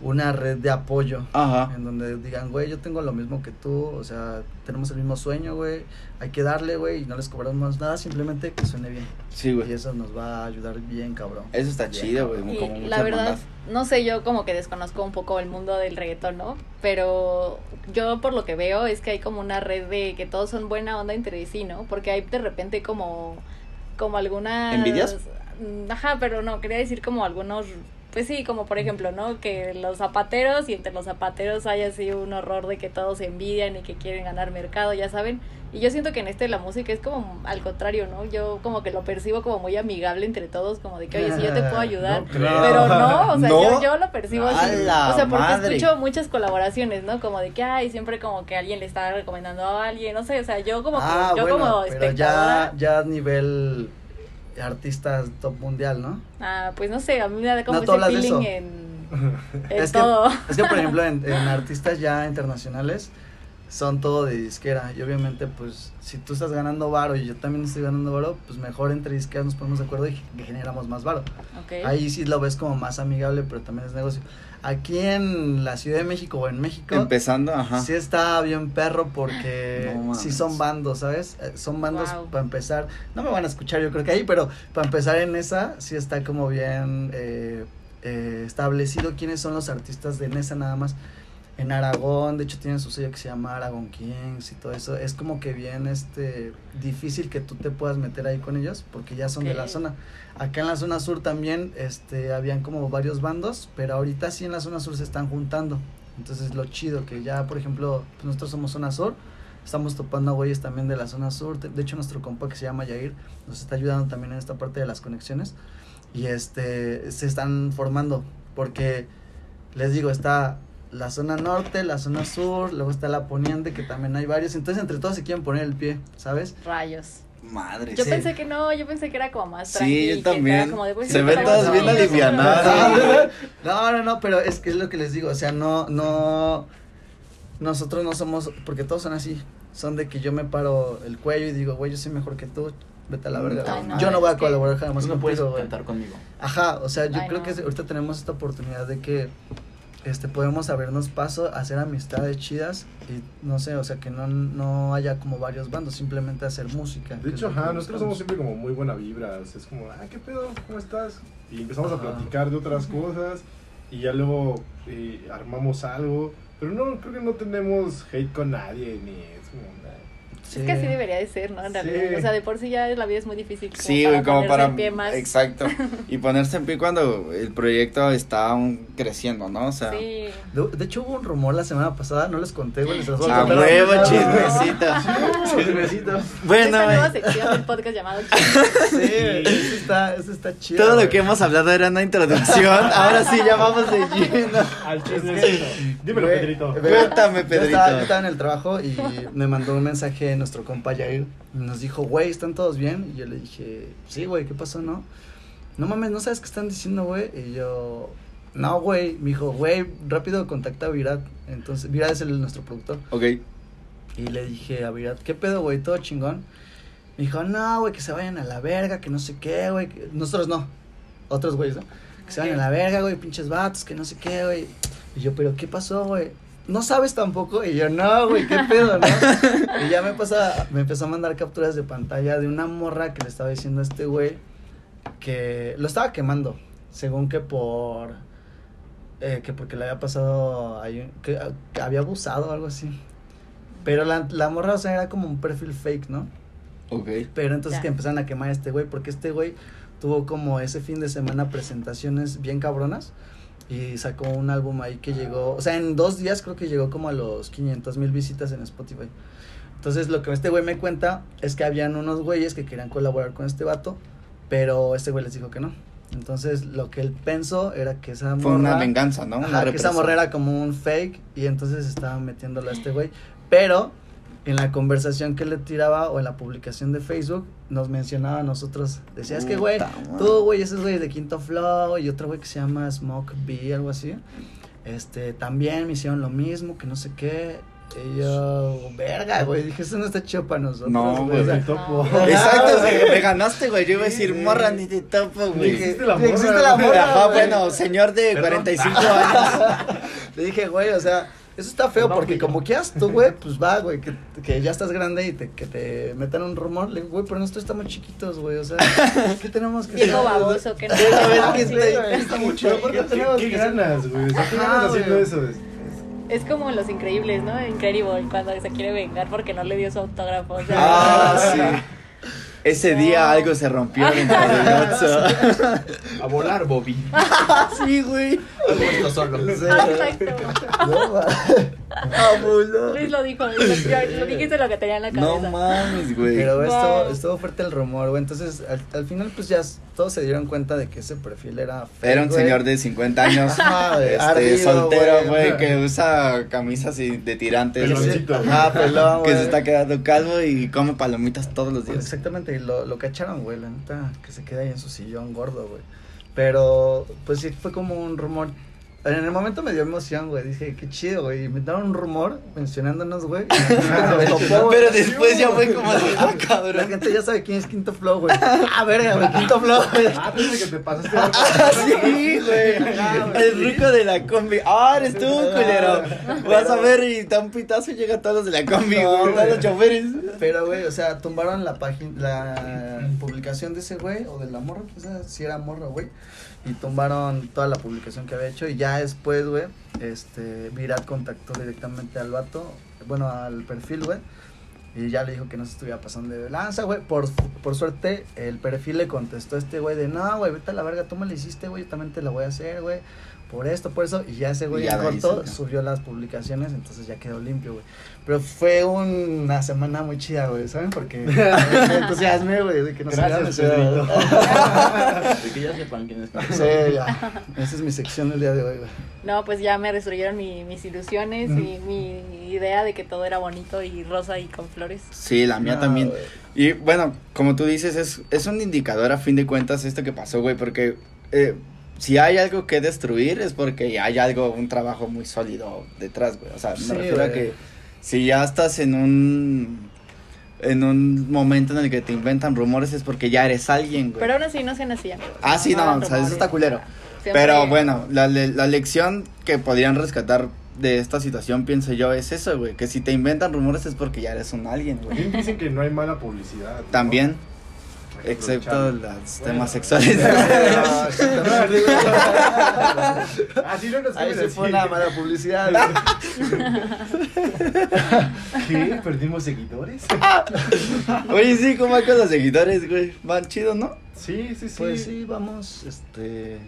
una red de apoyo. Ajá. En donde digan, güey, yo tengo lo mismo que tú, o sea, tenemos el mismo sueño, güey, hay que darle, güey, y no les cobramos nada, simplemente que suene bien. Sí, Y güey. eso nos va a ayudar bien, cabrón. Eso está Bien, chido, güey, Y como la verdad, no sé, yo como que desconozco un poco el mundo del reggaetón, ¿no? Pero yo por lo que veo es que hay como una red de que todos son buena onda entre sí, ¿no? Porque hay de repente como, como algunas... ¿Envidias? Ajá, pero no, quería decir como algunos pues sí, como por ejemplo, ¿no? Que los zapateros y entre los zapateros hay así un horror de que todos se envidian y que quieren ganar mercado, ya saben. Y yo siento que en este la música es como al contrario, ¿no? Yo como que lo percibo como muy amigable entre todos, como de que, oye, si yo te puedo ayudar. No creo. pero no, o sea, ¿No? yo, yo lo percibo ¡A así. O sea, porque madre! escucho muchas colaboraciones, ¿no? Como de que, ay, siempre como que alguien le está recomendando a alguien, no sé, o sea, yo como que, Ah, yo bueno, como pero espectadora. ya, ya a nivel artistas top mundial, ¿no? Ah, pues no sé, a mí me da como No, ese feeling en, en Es que, todo. es que, por ejemplo, en, en artistas ya internacionales son todo de disquera. Y obviamente, pues, si tú estás ganando varo y yo también estoy ganando varo, pues mejor entre disqueras nos ponemos de acuerdo y ge- generamos más varo. Ok. Ahí sí lo ves como más amigable, pero también es negocio. Aquí en la Ciudad de México o en México, Empezando, ajá. sí está bien perro porque No sí son bandos, ¿sabes? Eh, Son bandos Wow. para empezar. No me van a escuchar yo creo que ahí, pero para empezar en esa sí está como bien eh, eh, establecido quiénes son los artistas de Nesa nada más. En Aragón, de hecho tienen su sello que se llama Aragon Kings y todo eso. Es como que bien este difícil que tú te puedas meter ahí con ellos porque ya son de la zona. Acá en la zona sur también este habían como varios bandos, pero ahorita sí en la zona sur se están juntando. Entonces lo chido que ya, por ejemplo, pues nosotros somos zona sur, estamos topando a güeyes también de la zona sur. De de hecho, nuestro compa que se llama Yair nos está ayudando también en esta parte de las conexiones. Y este se están formando porque les digo, está la zona norte, la zona sur, luego está la poniente que también hay varios. Entonces, entre todos se quieren poner el pie, ¿sabes? Rayos. Madre. Yo Sí. pensé que no, yo pensé que era como más Sí, tranqui, yo también. como de, pues, Se sí, ven todos bien pero- No, no, no, pero es que es lo que les digo, o sea, no, no, nosotros no somos, porque todos son así, son de que yo me paro el cuello y digo, güey, yo soy mejor que tú, vete a la verga. Ay, no, yo no voy a colaborar jamás no puedes contigo, conmigo. Ajá, o sea, yo Ay, creo no. que ahorita tenemos esta oportunidad de que este podemos abrirnos paso, hacer amistades chidas y no sé, o sea, que no, no haya como varios bandos, simplemente hacer música. De hecho, ajá, nosotros somos siempre como muy buena vibra. o sea, es como, ah, ¿qué pedo? ¿Cómo estás? Y empezamos Ajá. a platicar de otras cosas. Y ya luego eh, armamos algo. Pero no, creo que no tenemos hate con nadie. Ni Sí. Es que así debería de ser, ¿no? En Sí. realidad. O sea, de por sí ya la vida es muy difícil. Como Sí, güey, como ponerse para... en pie más. Exacto. Y ponerse en pie cuando el proyecto está aún creciendo, ¿no? O sea... Sí. De, de hecho hubo un rumor la semana pasada, no les conté, güey, les voy A contar huevo, chismecito. Chismecito. Bueno, Esta nueva güey, sección del podcast llamado Sí, eso está, eso está chido. todo lo que hemos hablado era una introducción. Ahora sí, ya vamos de lleno. Al chismecito. Dímelo, Pedrito. Cuéntame, Yo Pedrito. estaba, yo estaba en el trabajo y me mandó un mensaje nuestro compa Jair. Nos dijo, güey, ¿están todos bien? Y yo le dije, sí, güey, ¿qué pasó, no? No mames, ¿no sabes qué están diciendo, güey? Y yo, no, güey. Me dijo, güey, rápido contacta a Virat. Entonces, Virat es el, nuestro productor. Ok. Y le dije a Virat, ¿qué pedo, güey? ¿Todo chingón? Me dijo, no, güey, que se vayan a la verga, que no sé qué, güey. Nosotros no. Otros güeyes, ¿no? Que se vayan a la verga, güey, pinches vatos, que no sé qué, güey. Y yo, ¿pero qué pasó, güey? ¿No sabes tampoco? Y yo, no, güey, ¿qué pedo, no? y ya me, pasa, me empezó a mandar capturas de pantalla de una morra que le estaba diciendo a este güey que lo estaba quemando, según que por... eh, que porque le había pasado, que, que había abusado o algo así. Pero la, la morra, o sea, era como un perfil fake, ¿no? Ok. Pero entonces que empezaron a quemar a este güey, porque este güey tuvo como ese fin de semana presentaciones bien cabronas y sacó un álbum ahí que llegó, o sea, en dos días creo que llegó como a los 500 mil visitas en Spotify. Entonces lo que este güey me cuenta es que habían unos güeyes que querían colaborar con este vato, pero este güey les dijo que no. Entonces lo que él pensó era que esa morra... Fue una venganza, ¿no? Una Ajá, que esa morra era como un fake y entonces estaban metiéndole a este güey. Pero en la conversación que le tiraba o en la publicación de Facebook nos mencionaba a nosotros. Decía, es que güey, tú güey, ese güey de Quinto Flow y otro güey que se llama Smoke B, algo así. Este, también me hicieron lo mismo, que no sé qué. Y yo, verga, güey, dije, eso no está chido para nosotros. No, güey. O sea, topo. Exacto, sí, güey. me ganaste, güey. Yo iba a decir, morra, ni te topo, güey. existe la morra. existe la morra. Ajá, bueno, señor de Perdón. 45 años. Le dije, güey, o sea, eso está feo porque güey. como quieras tú, güey, pues va, güey, que, que ya estás grande y te, que te metan un rumor. Le digo, güey, pero nosotros estamos chiquitos, güey, o sea, ¿qué tenemos que Viejo hacer? baboso, que no. Que está- muy ¿Qué, chido, ¿por qué tenemos qué ganas, güey? O sea, ¿qué ganas haciendo eso? Es- es- Es como los increíbles, ¿no? Incredible cuando se quiere vengar porque no le dio su autógrafo. O sea, Ah, sí. Ese No. día algo se rompió de Otso. A volar, Bobby. sí, güey. Has muerto solo. Exacto. No, Luis lo dijo, Luis, lo, lo dijiste lo que tenía en la cabeza. No mames, güey. Pero Wow. estuvo, estuvo fuerte el rumor, güey. Entonces, al, al final, pues ya todos se dieron cuenta de que ese perfil era fake, Era un güey. señor de 50 años, Ajá, güey, este, ardido, soltero, güey. güey, que usa camisas y- de tirantes, sí, Ah, pelón, que güey. se está quedando calvo y come palomitas todos los días. Exactamente, y lo, lo cacharon, güey, la neta, que se queda ahí en su sillón gordo, güey. Pero, pues sí, fue como un rumor. En el momento me dio emoción, güey. Dije, qué chido, güey. Inventaron un rumor mencionándonos, güey. Pero después ya fue como de, ah, La cabrón. gente ya sabe quién es Quinto Flow, güey. Ah, verga, güey, Quinto Flow, güey. Ah, tú dices que te pasaste. Ah, sí, güey. El rico de la combi. Ah, eres tú, culero. Vas a ver y da un pitazo llega todos los de la combi, No, güey. Todos los choferes. Pero, güey, o sea, tumbaron la página, la publicación de ese güey, o de la morra, o sea, si era morra, güey. Y tumbaron toda la publicación que había hecho. Y ya después, güey, este, Virat contactó directamente al vato, bueno, al perfil, güey. Y ya le dijo que no se estuviera pasando de lanza, güey. Por, por suerte, el perfil le contestó a este güey de, no, güey, vete a la verga, tú me la hiciste, güey, yo también te la voy a hacer, güey. Por esto, por eso. Y ya ese güey en corto salió. subió las publicaciones, entonces ya quedó limpio, güey. Pero fue una semana muy chida, güey, ¿saben? Porque me entusiasmé, güey, de que no Gracias, se De que ya sepan quién es. Sí, ya. Esa es mi sección del día de hoy, güey. No, pues ya me destruyeron mi- mis ilusiones y mi idea de que todo era bonito y rosa y con flores. Sí, la mía No, también. güey. Y bueno, como tú dices, es, es un indicador a fin de cuentas esto que pasó, güey, porque eh, si hay algo que destruir es porque hay algo, un trabajo muy sólido detrás, güey. O sea, me Sí, refiero a que si ya estás en un en un momento en el que te inventan rumores es porque ya eres alguien, güey. Pero aún así no sean así, amigos. ah, sí, no, o sea, eso está culero. Siempre- Pero bueno, la, le- la lección que podrían rescatar de esta situación, pienso yo, es eso, güey. Que si te inventan rumores es porque ya eres un alguien, güey. Dicen que no hay mala publicidad. ¿no? También, excepto los Bueno. temas sexuales. Ah, exactamente. Ah, sí, no nos Ahí se fue que- mala publicidad. ¿Qué? ¿Perdimos seguidores? Oye, sí, ¿cómo con los seguidores, güey? Van chido, ¿no? Sí, sí, sí. Pues sí, vamos, este...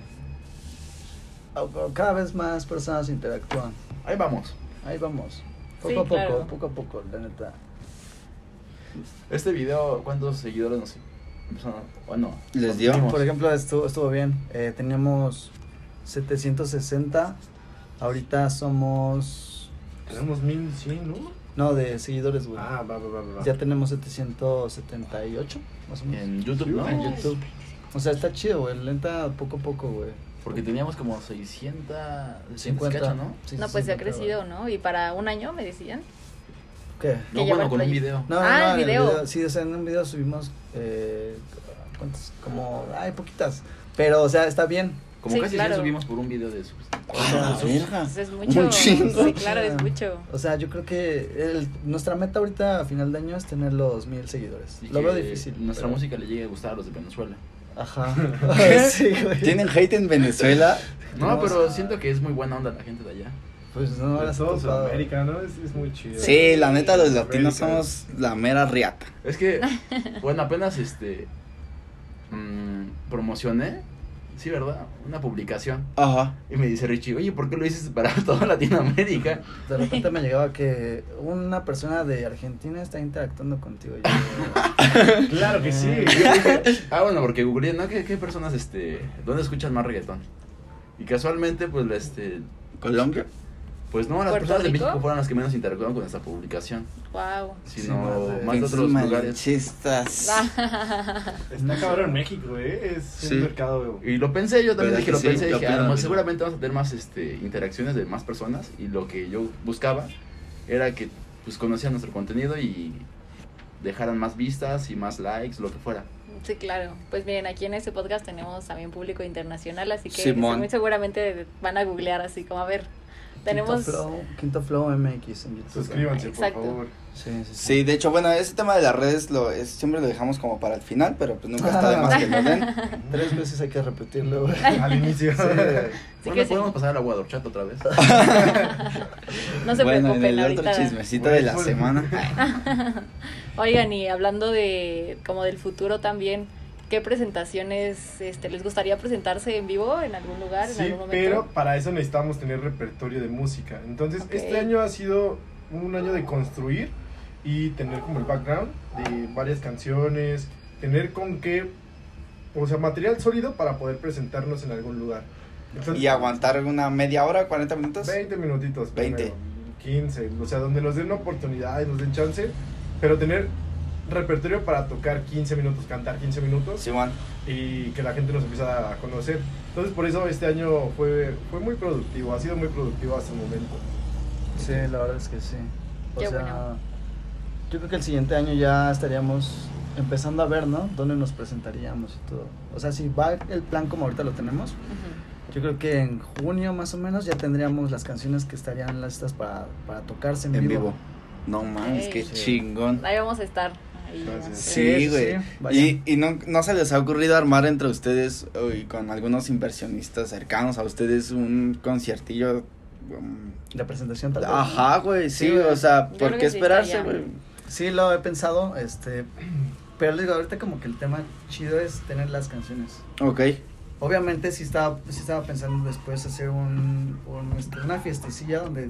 Cada vez más personas interactúan. Ahí vamos. Ahí vamos. Poco Sí, a poco, claro. poco a poco, la neta. Este video, ¿cuántos seguidores nos? Bueno, Les dio. Por ejemplo, estuvo, estuvo bien. Eh, teníamos 760. Ahorita somos. Tenemos 1100, ¿no? No, de seguidores, güey. Ah, va, va, va, va. Ya tenemos 778, más o menos. En YouTube, ¿no? En YouTube. O sea, está chido, güey. Lenta poco a poco, güey. Porque teníamos como 600, 600 50, cacho, ¿no? Sí, No, pues se ha 50, crecido. ¿no? Y para un año me decían. ¿Qué? No, bueno, con un video. No, Ah, no, el video. Sí, o sea, en un video subimos. Eh, ¿Cuántas? Como. Ay, poquitas. Pero, o sea, está bien. Como Sí, casi claro. 100 subimos por un video de sus. Ah, es mucho. Un chingo. Sí, claro, es mucho. O sea, yo creo que el- nuestra meta ahorita a final de año es tener los mil seguidores. Y Lo veo difícil. Nuestra pero- música le llegue a gustar a los de Venezuela. Ajá. sí, güey. ¿Tienen hate en Venezuela? No, pero siento que es muy buena onda la gente de allá. Pues no, De las todo. Sudamérica, ¿no? Es, es muy chido. Sí, la neta, los latinos somos la mera riata. Es que, bueno, apenas este. mm, promocioné, sí, ¿verdad? Una publicación. Ajá. Y me dice Richie, oye, ¿por qué lo dices para toda Latinoamérica? De repente me llegaba que una persona de Argentina está interactuando contigo. Y yo, Claro que sí. Ah, bueno, porque googleé, ¿no? ¿Qué, qué personas, este, dónde escuchan más reggaetón? Y casualmente, pues, la, este, ¿Colombia? Pues no, las ¿Puerto personas de? México fueron las que menos interactuaron con esta publicación, Wow. Sino más de otros lugares. Chistas. Está cabrón México, ¿eh? Es Sí. un mercado. Y lo pensé, yo también ¿Verdad dije, que lo sí? pensé, Yo dije, "Ah, no, mismo". seguramente vamos a tener más este, interacciones de más personas y lo que yo buscaba era que pues conocieran nuestro contenido y dejaran más vistas y más likes, lo que fuera. Sí, claro. Pues miren, aquí en este podcast tenemos también público internacional, así que Simón. seguramente van a googlear así como a ver Tenemos... Quinto Flow, Quinto Flow MX en YouTube. Suscríbanse, Exacto. por favor. Sí, sí, sí. Sí, de hecho, bueno, ese tema de las redes lo es, siempre lo dejamos como para el final, pero pues nunca está de más que lo den. Tres veces hay que repetirlo. Al inicio. Sí, bueno, podemos pasar al agua de horchata otra vez. No se bueno, en el ahorita. otro chismecito de la Bueno, semana. Oigan, y hablando de como del futuro también, ¿qué presentaciones este, les gustaría presentarse en vivo en algún lugar, en Sí, algún momento? pero para eso necesitamos tener repertorio de música. Entonces, Ok. este año ha sido un año de construir y tener como el background de varias canciones, tener con qué, o sea, material sólido para poder presentarnos en algún lugar. Entonces, Y aguantar una media hora, 40 minutos. 20 minutitos. 20. primero, 15, o sea, donde nos den una oportunidad y nos den chance, pero tener repertorio para tocar 15 minutos, cantar 15 minutos y que la gente nos empieza a conocer. Entonces, por eso este año fue, fue muy productivo, ha sido muy productivo hasta el momento. Sí, la verdad es que sí. O Qué sea, bueno. yo creo que el siguiente año ya estaríamos empezando a ver, ¿no? Dónde nos presentaríamos y todo. O sea, si va el plan como ahorita lo tenemos, yo creo que en junio más o menos ya tendríamos las canciones que estarían listas para, para tocarse en, En vivo. vivo. No mames, Ey. qué Sí. chingón. Ahí vamos a estar. Sí, güey. sí, y y no, no se les ha ocurrido armar entre ustedes y con algunos inversionistas cercanos a ustedes un conciertillo. um, La presentación tal vez. Ajá, güey, sí, Sí, güey. o sea, ¿por qué esperarse, güey? Sí, lo he pensado, este, pero les digo, ahorita como que el tema chido es tener las canciones. Ok, Obviamente sí estaba, sí estaba pensando después hacer un, un, este, una fiestecilla donde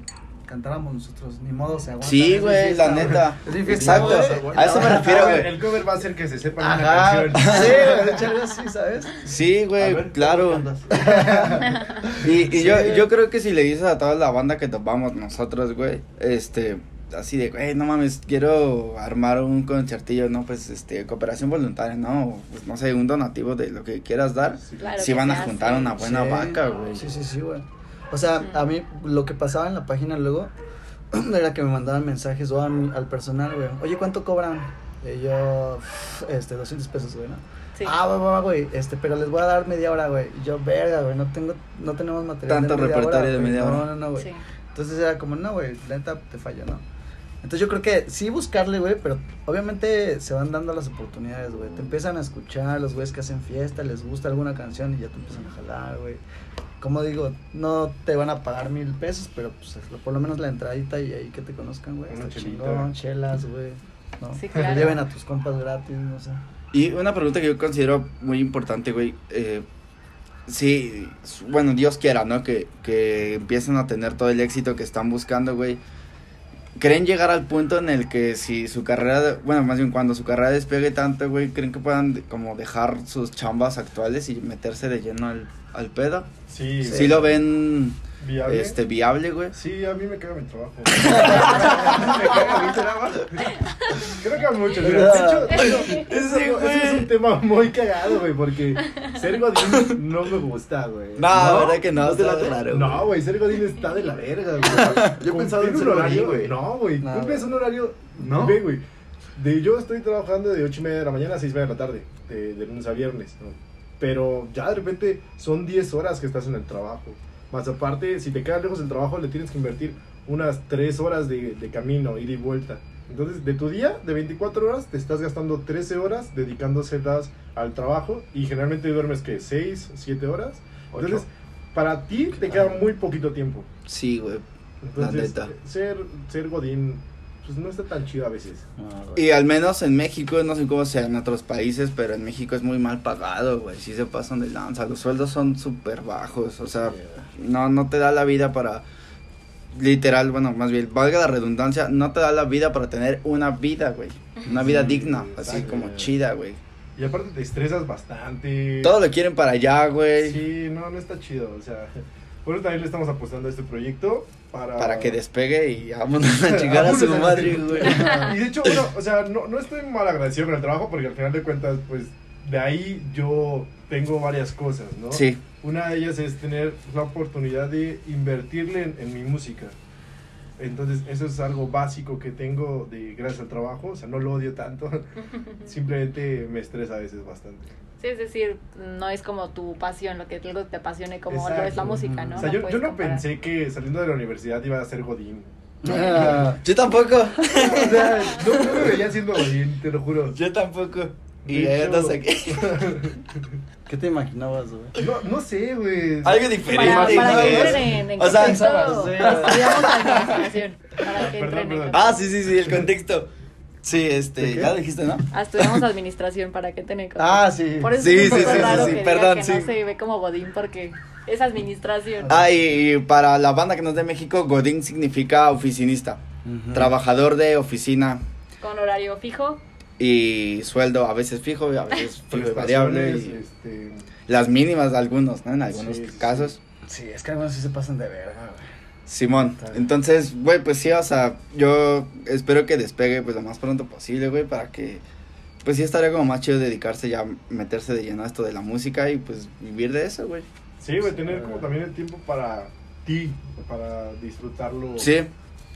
cantáramos nosotros, ni modo se aguanta. sí, güey, la neta. Es Exacto, güey. a eso me refiero, güey. El cover va a ser que se sepan una Ajá, sí, canción. güey, así, ¿sabes? Sí, güey, claro. Y, y yo, Sí. yo creo que si le dices a toda la banda que topamos nosotros, güey, este, así de, güey, no mames, quiero armar un concertillo, ¿no? Pues, este, cooperación voluntaria, ¿no? Pues, no sé, un donativo de lo que quieras dar. Sí. Claro Sí que van a juntar hace. una buena Sí, vaca, güey. Sí, sí, sí, güey. O sea, a mí lo que pasaba en la página luego era que me mandaban mensajes o a mi- al personal, güey. Oye, ¿cuánto cobran? Y yo, este, 200 pesos, güey, ¿no? Sí. Ah, va, va, va, güey, este, pero les voy a dar media hora, güey. Y yo, verga, güey, no tengo, no tenemos material Tanto de media repertorio hora, de güey. media No, hora. no, no, güey. Sí. Entonces era como, no, güey, la neta te falla, ¿no? Entonces yo creo que sí buscarle, güey, pero obviamente se van dando las oportunidades, güey. Te empiezan a escuchar los güeyes que hacen fiesta, les gusta alguna canción y ya te empiezan a jalar, güey. Como digo, no te van a pagar mil pesos, pero pues por lo menos la entradita y ahí que te conozcan, güey. Está chingón, chelas, güey. ¿no? Sí, Que claro. lleven a tus compas gratis, no sé. Y una pregunta que yo considero muy importante, güey. Eh, sí, bueno, Dios quiera, ¿no? Que, que empiecen a tener todo el éxito que están buscando, güey. ¿Creen llegar al punto en el que si su carrera, bueno, más bien cuando su carrera despegue tanto, güey, creen que puedan como dejar sus chambas actuales y meterse de lleno al, al pedo? Sí, Sí, lo ven viable. este viable, güey. Sí, a mí me caga mi trabajo. me caga mi trabajo. Creo que a muchos. De hecho, ese, es, algo- ese es un tema muy cagado, güey, porque ser godín no me gusta, güey. No, la verdad que no, ¿No te está late? claro, No, güey, ser godín está de la verga, güey. Yo he pensado en un horario, güey. No, güey, cumples un horario. ¿No? Ve, güey. De, yo estoy trabajando de 8 y media de la mañana a 6 y media de la tarde, de, de lunes a viernes, ¿no? Pero ya de repente son 10 horas que estás en el trabajo. Más aparte, si te quedas lejos del trabajo, le tienes que invertir unas 3 horas de, de camino, ida y vuelta. Entonces, de tu día, de 24 horas, te estás gastando 13 horas dedicándoselas al trabajo y generalmente duermes, que 6, 7 horas. Entonces, para ti te queda muy poquito tiempo. Sí, güey. Entonces, ser, ser Godín, pues no está tan chido a veces. Y al menos en México, no sé cómo sea en otros países, pero en México es muy mal pagado, güey. Sí se pasan de lanza. Los sueldos son súper bajos. O sea, no, no te da la vida para. Literal, bueno, más bien, valga la redundancia, no te da la vida para tener una vida, güey. Una vida Sí, digna, así como chida, güey. Y aparte te estresas bastante. Todo lo quieren para allá, güey. Sí, no, no está chido. O sea, por eso también le estamos apostando a este proyecto. Para, Para que despegue y vámonos a chingar a su madre, güey. Y de hecho, bueno, o sea, no, no estoy mal agradecido con el trabajo porque al final de cuentas, pues de ahí yo tengo varias cosas, ¿no? Sí, Una de ellas es tener la oportunidad de invertirle en, en mi música. Entonces, eso es algo básico que tengo de gracias al trabajo. O sea, no lo odio tanto. Simplemente me estresa a veces bastante. Sí, es decir, no es como tu pasión, lo que algo te apasione como lo es Exacto. la música, ¿no? O sea, No yo, yo no comparar. pensé que saliendo de la universidad iba a ser Godín. Ah, Yo tampoco. O sea, no, no me veía siendo Godín, te lo juro. Yo tampoco. Y ya hecho- no sé qué. ¿Qué te imaginabas, güey? No, no sé, güey. Algo diferente. Para, para que güey. entren en, O sea, contexto, pensabas, sí. estudiamos administración. Para que Perdón, entren en perdón. contexto. Ah, sí, sí, sí, el contexto. Sí, ¿De este, ya lo dijiste, ¿no? Ah, estudiamos administración para que contexto. Ah, sí. Por eso Sí, es sí, sí, raro sí, sí, que perdón, no se ve como Godín porque es administración. Ah, y, y para la banda que no es de México, Godín significa oficinista. Trabajador de oficina Con horario fijo. y sueldo a veces fijo y a veces fijo y variable. Y este, las mínimas de algunos, ¿no? En algunos sí. casos. Sí, es que algunos sí se pasan de verga, güey. Simón, entonces, güey, pues sí, o sea, yo espero que despegue pues lo más pronto posible, güey, para que, pues sí estaría como más chido dedicarse ya, meterse de lleno a esto de la música y pues vivir de eso, güey. Sí, güey, tener como también el tiempo para ti, para disfrutarlo. Sí,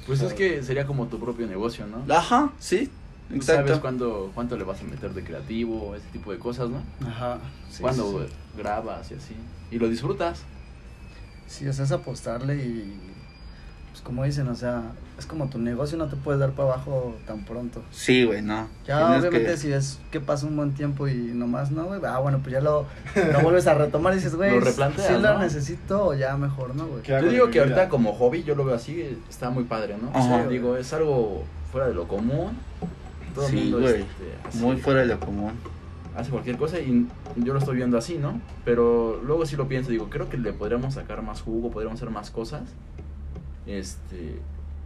Pues es que sería como tu propio negocio, ¿no? ajá, sí, Tú sabes exacto. cuándo, cuánto le vas a meter de creativo, ese tipo de cosas, ¿no? Ajá. Sí, cuando sí. grabas y así. Y lo disfrutas. Sí, o sea, es apostarle y. Pues como dicen, o sea, es como tu negocio, no te puedes dar para abajo tan pronto. Sí, güey, no. Ya, Tienes obviamente, que- si ves que pasa un buen tiempo y nomás no, güey. Ah, bueno, pues ya lo, lo vuelves a retomar y dices, güey, Lo replanteas, sí lo ¿no? necesito o ya mejor, ¿no, güey? ¿Qué hago Yo digo que ahorita como hobby yo lo veo así, está muy padre, ¿no? Ajá. O sea, digo, es algo fuera de lo común. Todo el Sí, mundo güey, este, muy fuera de lo común. hace cualquier cosa y yo lo estoy viendo así, ¿no? Pero luego sí lo pienso, digo, creo que le podríamos sacar más jugo, podríamos hacer más cosas. Este,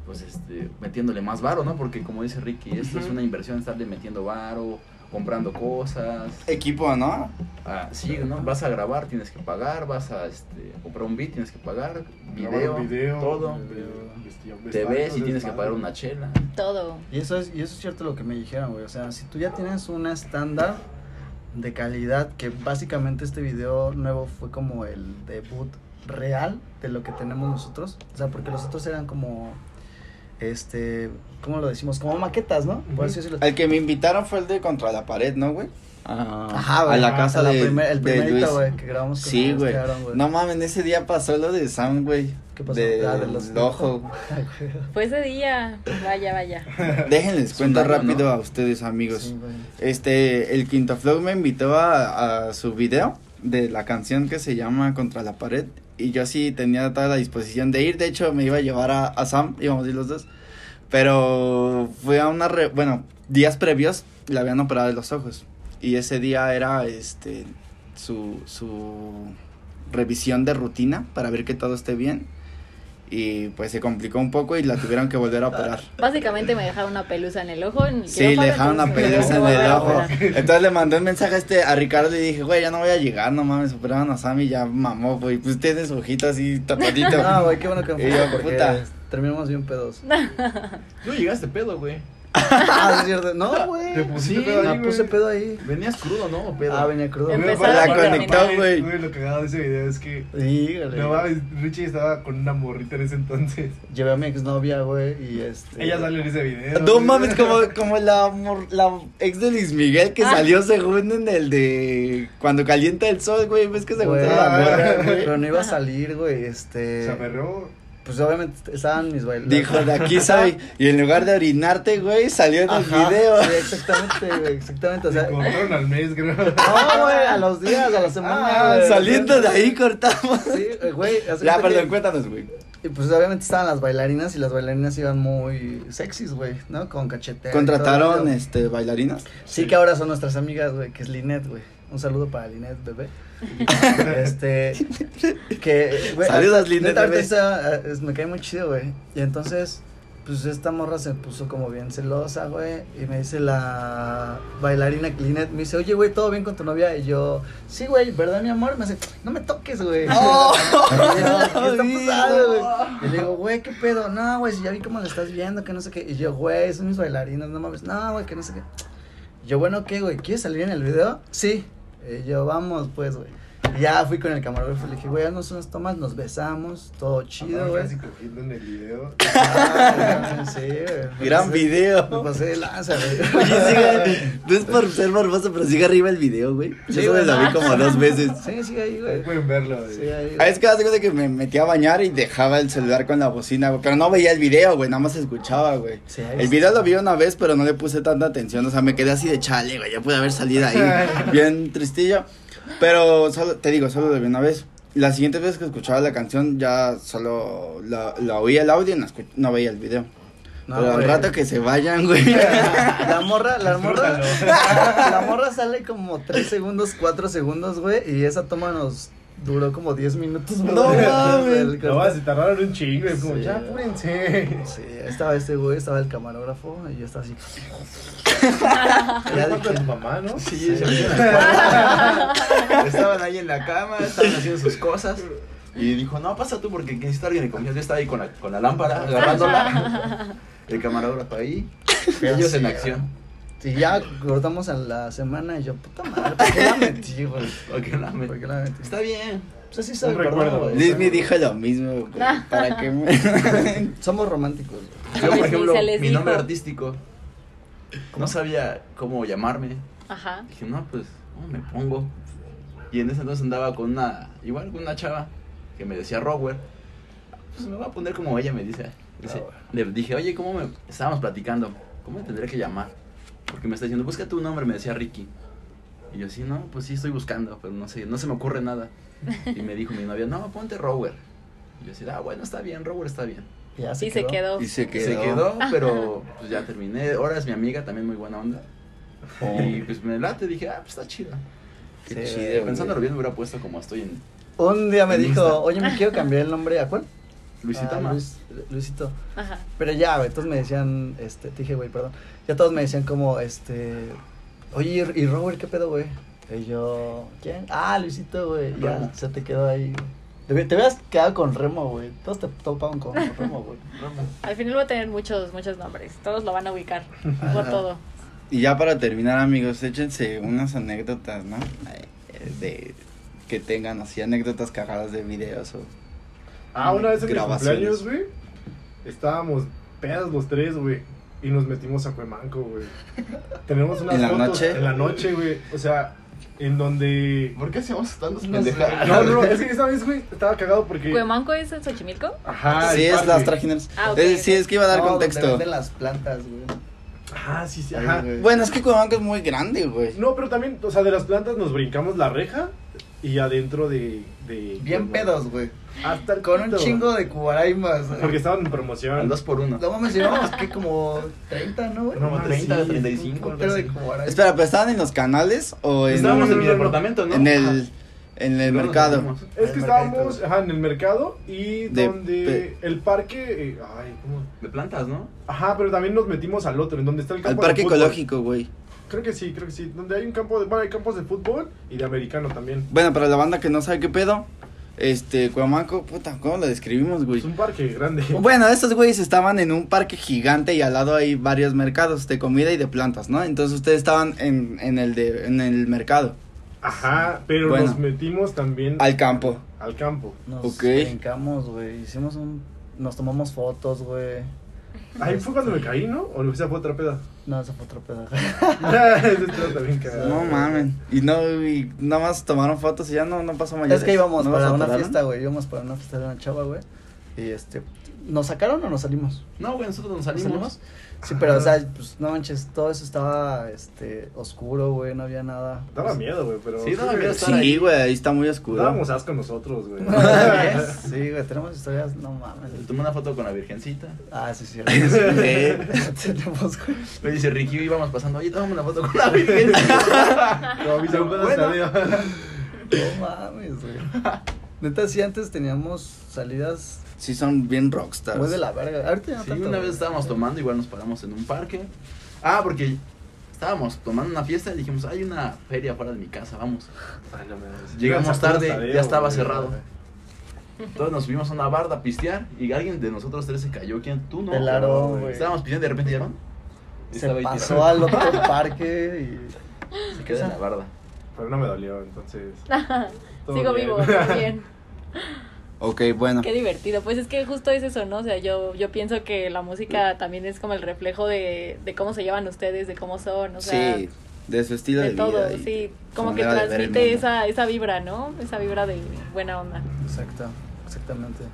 pues este, metiéndole más varo, ¿no? Porque como dice Ricky, esto es una inversión, estarle metiendo varo, comprando cosas. Equipo, ¿no? Ah, sí, ¿no? Vas a grabar, tienes que pagar, vas a este, comprar un beat, tienes que pagar, video, todo. video, vesti- Te ves y tienes que pagar una chela. Todo. Y eso es, y eso es cierto lo que me dijeron, güey. O sea, si tú ya tienes un estándar de calidad, que básicamente este video nuevo fue como el debut real de lo que tenemos nosotros. O sea, porque los otros eran como, este, ¿cómo lo decimos? Como maquetas, ¿no? Por así decirlo. El que me invitaron fue el de Contra la Pared, ¿no, güey? Ah, Ajá, a güey. la casa La de, primer- el de primerito, Luis. güey, que grabamos con Sí, güey. quedaron, güey. No mames, ese día pasó lo de Sam, güey. ¿Qué pasó? De, Ah, de los- ojo. Fue ese día. Vaya, vaya. Déjenles daño, rápido ¿no? a ustedes, amigos. Sí, güey. Este, el Quinto Flow me invitó a, a su video de la canción que se llama Contra la Pared. Y yo sí tenía toda la disposición de ir. De hecho, me iba a llevar a, a Sam, íbamos a ir los dos. Pero fue a una. re- bueno, días previos le habían operado los ojos. Y ese día era este su, su revisión de rutina para ver que todo esté bien. Y pues se complicó un poco y la tuvieron que volver a operar. Básicamente me dejaron una pelusa en el ojo. En el Sí, le dejaron una pelusa en el ojo. Entonces le mandé un mensaje a este a Ricardo y dije, güey, ya no voy a llegar, no mames, operaron a Sammy, ya mamó, güey. Pues tiene su ojito así tapadito. No, güey, qué bueno que me Y fue, yo, porque puta. terminamos bien pedos. Tú llegaste pedo, güey. Ah, cierto. No, güey. Te pusiste Sí, pedo ahí, Me puse güey. pedo ahí. Venías crudo, ¿no? ¿O pedo? Ah, venía crudo. Empezó Güey, la conectó, aparte, güey. Lo cagado de ese video es que. Sí, No mames, Richie estaba con una morrita en ese entonces. Llevé a mi exnovia, güey, y este... Ella sale en ese video. No güey. mames, como, como la, mor- la ex de Luis Miguel que Ah. salió según en el de cuando calienta el sol, güey, ves que se Güey, gusta la Ah. morra, güey. Pero no iba a salir, güey, este... Se aferró. Pues obviamente estaban mis bailes. Dijo, de aquí soy. Y en lugar de orinarte, güey, salió en el Ajá, video. Sí, exactamente, güey, exactamente, o sea... Se cortaron al mes, creo. No, güey, a los días, a la semana, Ah, güey. saliendo de ahí cortamos. Sí, eh, güey. Ya, perdón, que- cuéntanos, güey. Y pues obviamente estaban las bailarinas y las bailarinas iban muy sexys, güey, ¿no? Con cachetera. y ¿Contrataron este bailarinas? Sí, que ahora son nuestras amigas, güey, que es Linet, güey. Un saludo para Linet, bebé. este, que, güey. Saludos, neta, está- es- me cae muy chido, güey. Y entonces, pues esta morra se puso como bien celosa, güey. Y me dice la bailarina Linet, me dice, oye, güey, ¿todo bien con tu novia? Y yo, sí, güey, ¿verdad, mi amor? Me dice, no me toques, güey. Oh. Y yo, ¿Qué está Sí, pasando, güey. güey? Y le digo, güey, ¿qué pedo? No, güey, si ya vi cómo le estás viendo, que no sé qué. Y yo, güey, son mis bailarinas, no mames. No, güey, que no sé qué. Y yo, bueno, ¿qué, güey? ¿Quieres salir en el video? Sí. Y yo, vamos, pues, güey. Ya fui con el camarógrafo y le dije, güey, haznos unas tomas, nos besamos, todo chido, güey. casi cogiendo en el video. Ah, sí, güey. Gran Me video. pasé de lanza, güey. Oye, sigue, no es por ser morboso, pero sigue arriba el video, güey. Yo Sí, solo lo vi como dos veces. Sí, sí, ahí, güey. pueden verlo. güey. Sí, ahí. Ah, es que hace cuenta que me metí a bañar y dejaba el celular con la bocina, güey. Pero no veía el video, güey, nada más escuchaba, güey. Sí, ahí El video lo vi una vez, pero no le puse tanta atención. O sea, me quedé así de chale, güey. Ya pude haber salido ahí bien tristillo. Pero solo, te digo, solo lo vi una vez. La siguiente vez que escuchaba la canción, ya solo la, la oía el audio y no, no veía el video. No, pero al rato que se vayan, güey. La morra, la morra, la morra sale como 3 segundos, 4 segundos, güey, y esa toma nos duró como 10 minutos. No mames. El- No, se tardaron un chingo. Es como, Sí. ya apúrense. Sí, estaba este güey, estaba el camarógrafo, y yo estaba así. Ya tu mamá, ¿no? Sí, cuarto. Estaban ahí en la cama, estaban haciendo sus cosas. Y dijo, no, pasa tú porque necesito alguien de confianza. Yo estaba ahí con la, con la lámpara, agarrándola. El camarógrafo ahí. Ellos en acción. Sí, ya cortamos a la semana y yo, puta madre, ¿por qué la metí, güey? Porque la me- ¿Por qué la metí? Está bien. Pues así acordó, recuerdo. me dijo lo mismo, güey. Para que me... Somos románticos. güey. Yo, por ejemplo, mi nombre artístico, no sabía cómo llamarme. Ajá. Dije, no, pues, ¿cómo me pongo? Y en ese entonces andaba con una, igual con una chava que me decía Rower. Pues me voy a poner como ella me dice. Dice- Rower. le dije, oye, ¿cómo me...? Estábamos platicando, ¿cómo me tendré que llamar? Porque me está diciendo, busca tu nombre, me decía Ricky. Y yo, sí, no, pues sí estoy buscando, pero no sé, no se me ocurre nada. Y me dijo mi novia, no, ponte Rower. Y yo decía, ah, bueno, está bien, Rower está bien. Ya Sí, se quedó. Y se quedó. Se quedó, pero pues ya terminé. Ahora es mi amiga, también muy buena onda. Y pues me late, dije, ah, pues está chido. Qué Sí, chido, pensándolo bien, me hubiera puesto como estoy en Un día me dijo, Insta. oye, me quiero cambiar el nombre, ¿a cuál? Luisita Ah, más. Luis- Luisito. Ajá. Pero ya, güey, todos me decían, este, te dije, güey, perdón. Ya todos me decían como, este, oye, ¿y Robert qué pedo, güey? Y yo, ¿quién? Ah, Luisito, güey. Ya, se te quedó ahí, güey. Te, te hubieras quedado con Remo, güey. Todos te topaban con Remo, güey. Al final va a tener muchos, muchos nombres. Todos lo van a ubicar por todo. Y ya para terminar, amigos, échense unas anécdotas, ¿no? Eh, De que tengan así anécdotas cagadas de videos o Ah, una vez en mi cumpleaños, güey. Estábamos pedas los tres, güey. Y nos metimos a Cuemanco, güey. Tenemos unas ¿En la fotos noche? en la noche, güey. O sea, en donde. ¿Por qué No sé. pendejadas? No, no, no, es que esa vez, güey, estaba cagado porque. ¿Cuemanco es en Xochimilco? Ajá. sí, es parque. las trajineras. Ah, ok, Eh, ok. sí, es que iba a dar No, contexto. venden las plantas, güey. Ajá, sí, sí, ajá. güey. Bueno, es que Cuemanco es muy grande, güey. No, pero también, o sea, de las plantas nos brincamos la reja y adentro de. de Bien pedos, güey. Hasta el Con un pito. chingo de cubaraimas. Porque estaban en promoción. Al dos por uno. No mames, llevamos que como 30, ¿no, güey? No, Como mames, 30, sí, 35. Un de cubaraimas. Espera, ¿pero estaban en los canales o en, Estábamos en mi departamento, ¿no? en el, en el mercado? Es que estábamos ajá, en el mercado y De donde el parque. eh, ay, ¿cómo? De plantas, ¿no? Ajá, pero también nos metimos al otro, en donde está el Al campo de parque ecológico, güey. Creo que sí, creo que sí. Donde hay un campo de. Bueno, hay campos de fútbol y de americano también. Bueno, para la banda que no sabe qué pedo, este, Cuemanco, puta, ¿cómo lo describimos, güey? Es un parque grande. Bueno, estos güeyes estaban en un parque gigante y al lado hay varios mercados de comida y de plantas, ¿no? Entonces ustedes estaban en, en el de en el mercado, Ajá, pero Bueno. nos metimos también al campo. al campo. Nos Ok. brincamos, güey. Hicimos un. Nos tomamos fotos, güey. Ahí fue cuando me caí, ¿no? O esa fue otra peda. No, esa fue otro pedo. No mamen. Y no y nada más tomaron fotos y ya no no pasó mañana. Es que íbamos ¿No para los una fiesta, güey. Íbamos para una fiesta de una chava, güey. Y este. ¿Nos sacaron o nos salimos? No, güey, nosotros nos ¿Nos salimos. Sí, pero, o sea, pues no manches, todo eso estaba, este, oscuro, güey, no había nada. Daba miedo, güey, pero. Sí, daba miedo estar Sí, güey, ahí está muy oscuro. Dábamos asco nosotros, güey. sí, güey, tenemos historias, no mames. Tomé una foto con la virgencita. Ah, sí, sí. Sí. tenemos, güey. Me dice Ricky, íbamos pasando, oye, tómame una foto con la virgen. Como mis abuelos Bueno. sabían. No mames, güey. Neta, sí, antes teníamos salidas Sí son bien rockstars. muy de la verga. Ahorita ya Sí, tanto, una vez estábamos tomando, igual nos paramos en un parque. Ah, porque estábamos tomando una fiesta y dijimos, hay una feria fuera de mi casa, vamos. Ay, no me- Llegamos tarde, ya estaba güey. cerrado. Entonces nos subimos a una barda a pistear y alguien de nosotros tres se cayó. ¿Quién? ¿Tú no? Aarón, güey. Estábamos pisteando y de repente llegaron. Se pasó al otro parque y... Se queda en la barda. pero no me dolió, entonces. Sigo bien. vivo, bien. Ok, bueno. Qué divertido. Pues es que justo es eso, ¿no? O sea, yo, yo pienso que la música también es como el reflejo de, de cómo se llevan ustedes, de cómo son, o sea, sí, de su estilo de, de todo, vida. sí. Como que transmite esa, esa vibra, ¿no? Esa vibra de buena onda. Exacto, exactamente.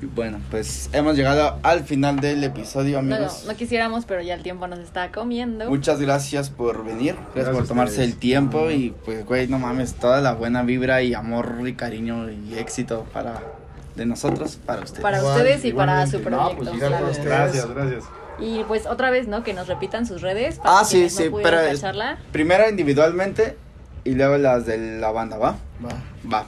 Y Bueno, pues hemos llegado al final del episodio, No, amigos. no quisiéramos, pero ya el tiempo nos está comiendo. Muchas gracias por venir, gracias, Gracias por tomarse ustedes. el tiempo y pues, güey, no mames, toda la buena vibra y amor y cariño y éxito para de nosotros, para ustedes. para Igual, ustedes y para su proyecto. No, pues, claro. ustedes. Gracias, gracias. Y pues otra vez, ¿no? Que nos repitan sus redes. Para Ah, sí, sí, no pero- cacharla. Primero individualmente y luego las de la banda, ¿va? Va. Va.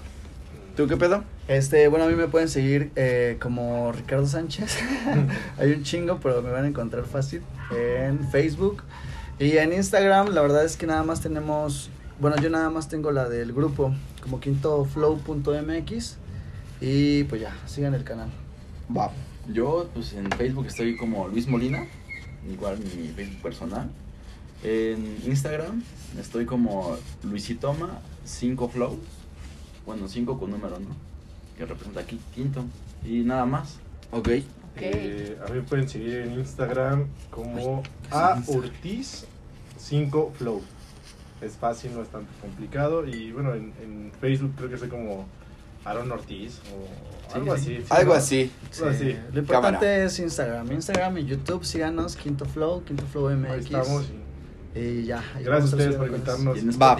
¿Tú qué pedo? Este, bueno, a mí me pueden seguir eh, como Ricardo Sánchez. Hay un chingo, pero me van a encontrar fácil en Facebook. Y en Instagram, la verdad es que nada más tenemos, bueno, yo nada más tengo la del grupo, como quintoflow.mx. Y pues ya, sigan el canal. Va. Yo, pues en Facebook estoy como Luis Molina, igual mi Facebook personal. En Instagram estoy como Luisitoma 5 Flow, bueno, 5 con número, ¿no? Que representa aquí, quinto. Y nada más. Ok. Eh, a mí me pueden seguir en Instagram como a Ortiz 5 Flow. Es fácil, no es tan complicado. Y bueno, en, en Facebook creo que soy como Aaron Ortiz o Sí, algo sí. así. sí, Algo así. Algo así. Lo importante Cámara. es Instagram. Instagram y YouTube, síganos, Quinto Flow, Quinto Flow MX. Ahí estamos. y ya. ahí Gracias a ustedes por invitarnos. Va.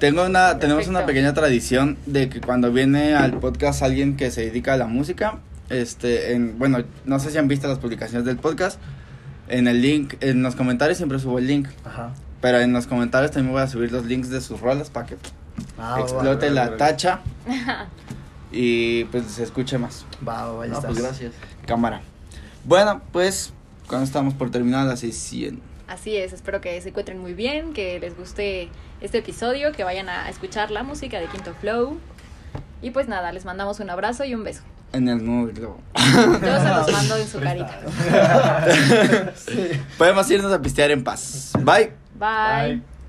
Tengo una, tenemos una pequeña tradición de que cuando viene al podcast alguien que se dedica a la música, este, en, bueno, no sé si han visto las publicaciones del podcast, en el link, en los comentarios siempre subo el link, Ajá. pero en los comentarios también voy a subir los links de sus rolas para que Ah, explote la va. tacha y pues se escuche más. Va, va, No, pues gracias. Cámara. Bueno, pues cuando estamos por terminar la sesión. Así es, espero que se encuentren muy bien, que les guste este episodio, que vayan a escuchar la música de Quinto Flow. Y pues nada, les mandamos un abrazo y un beso. En el nuevo globo. Yo se los mando en su carita. Podemos irnos a pistear en paz. Bye. Bye. Bye.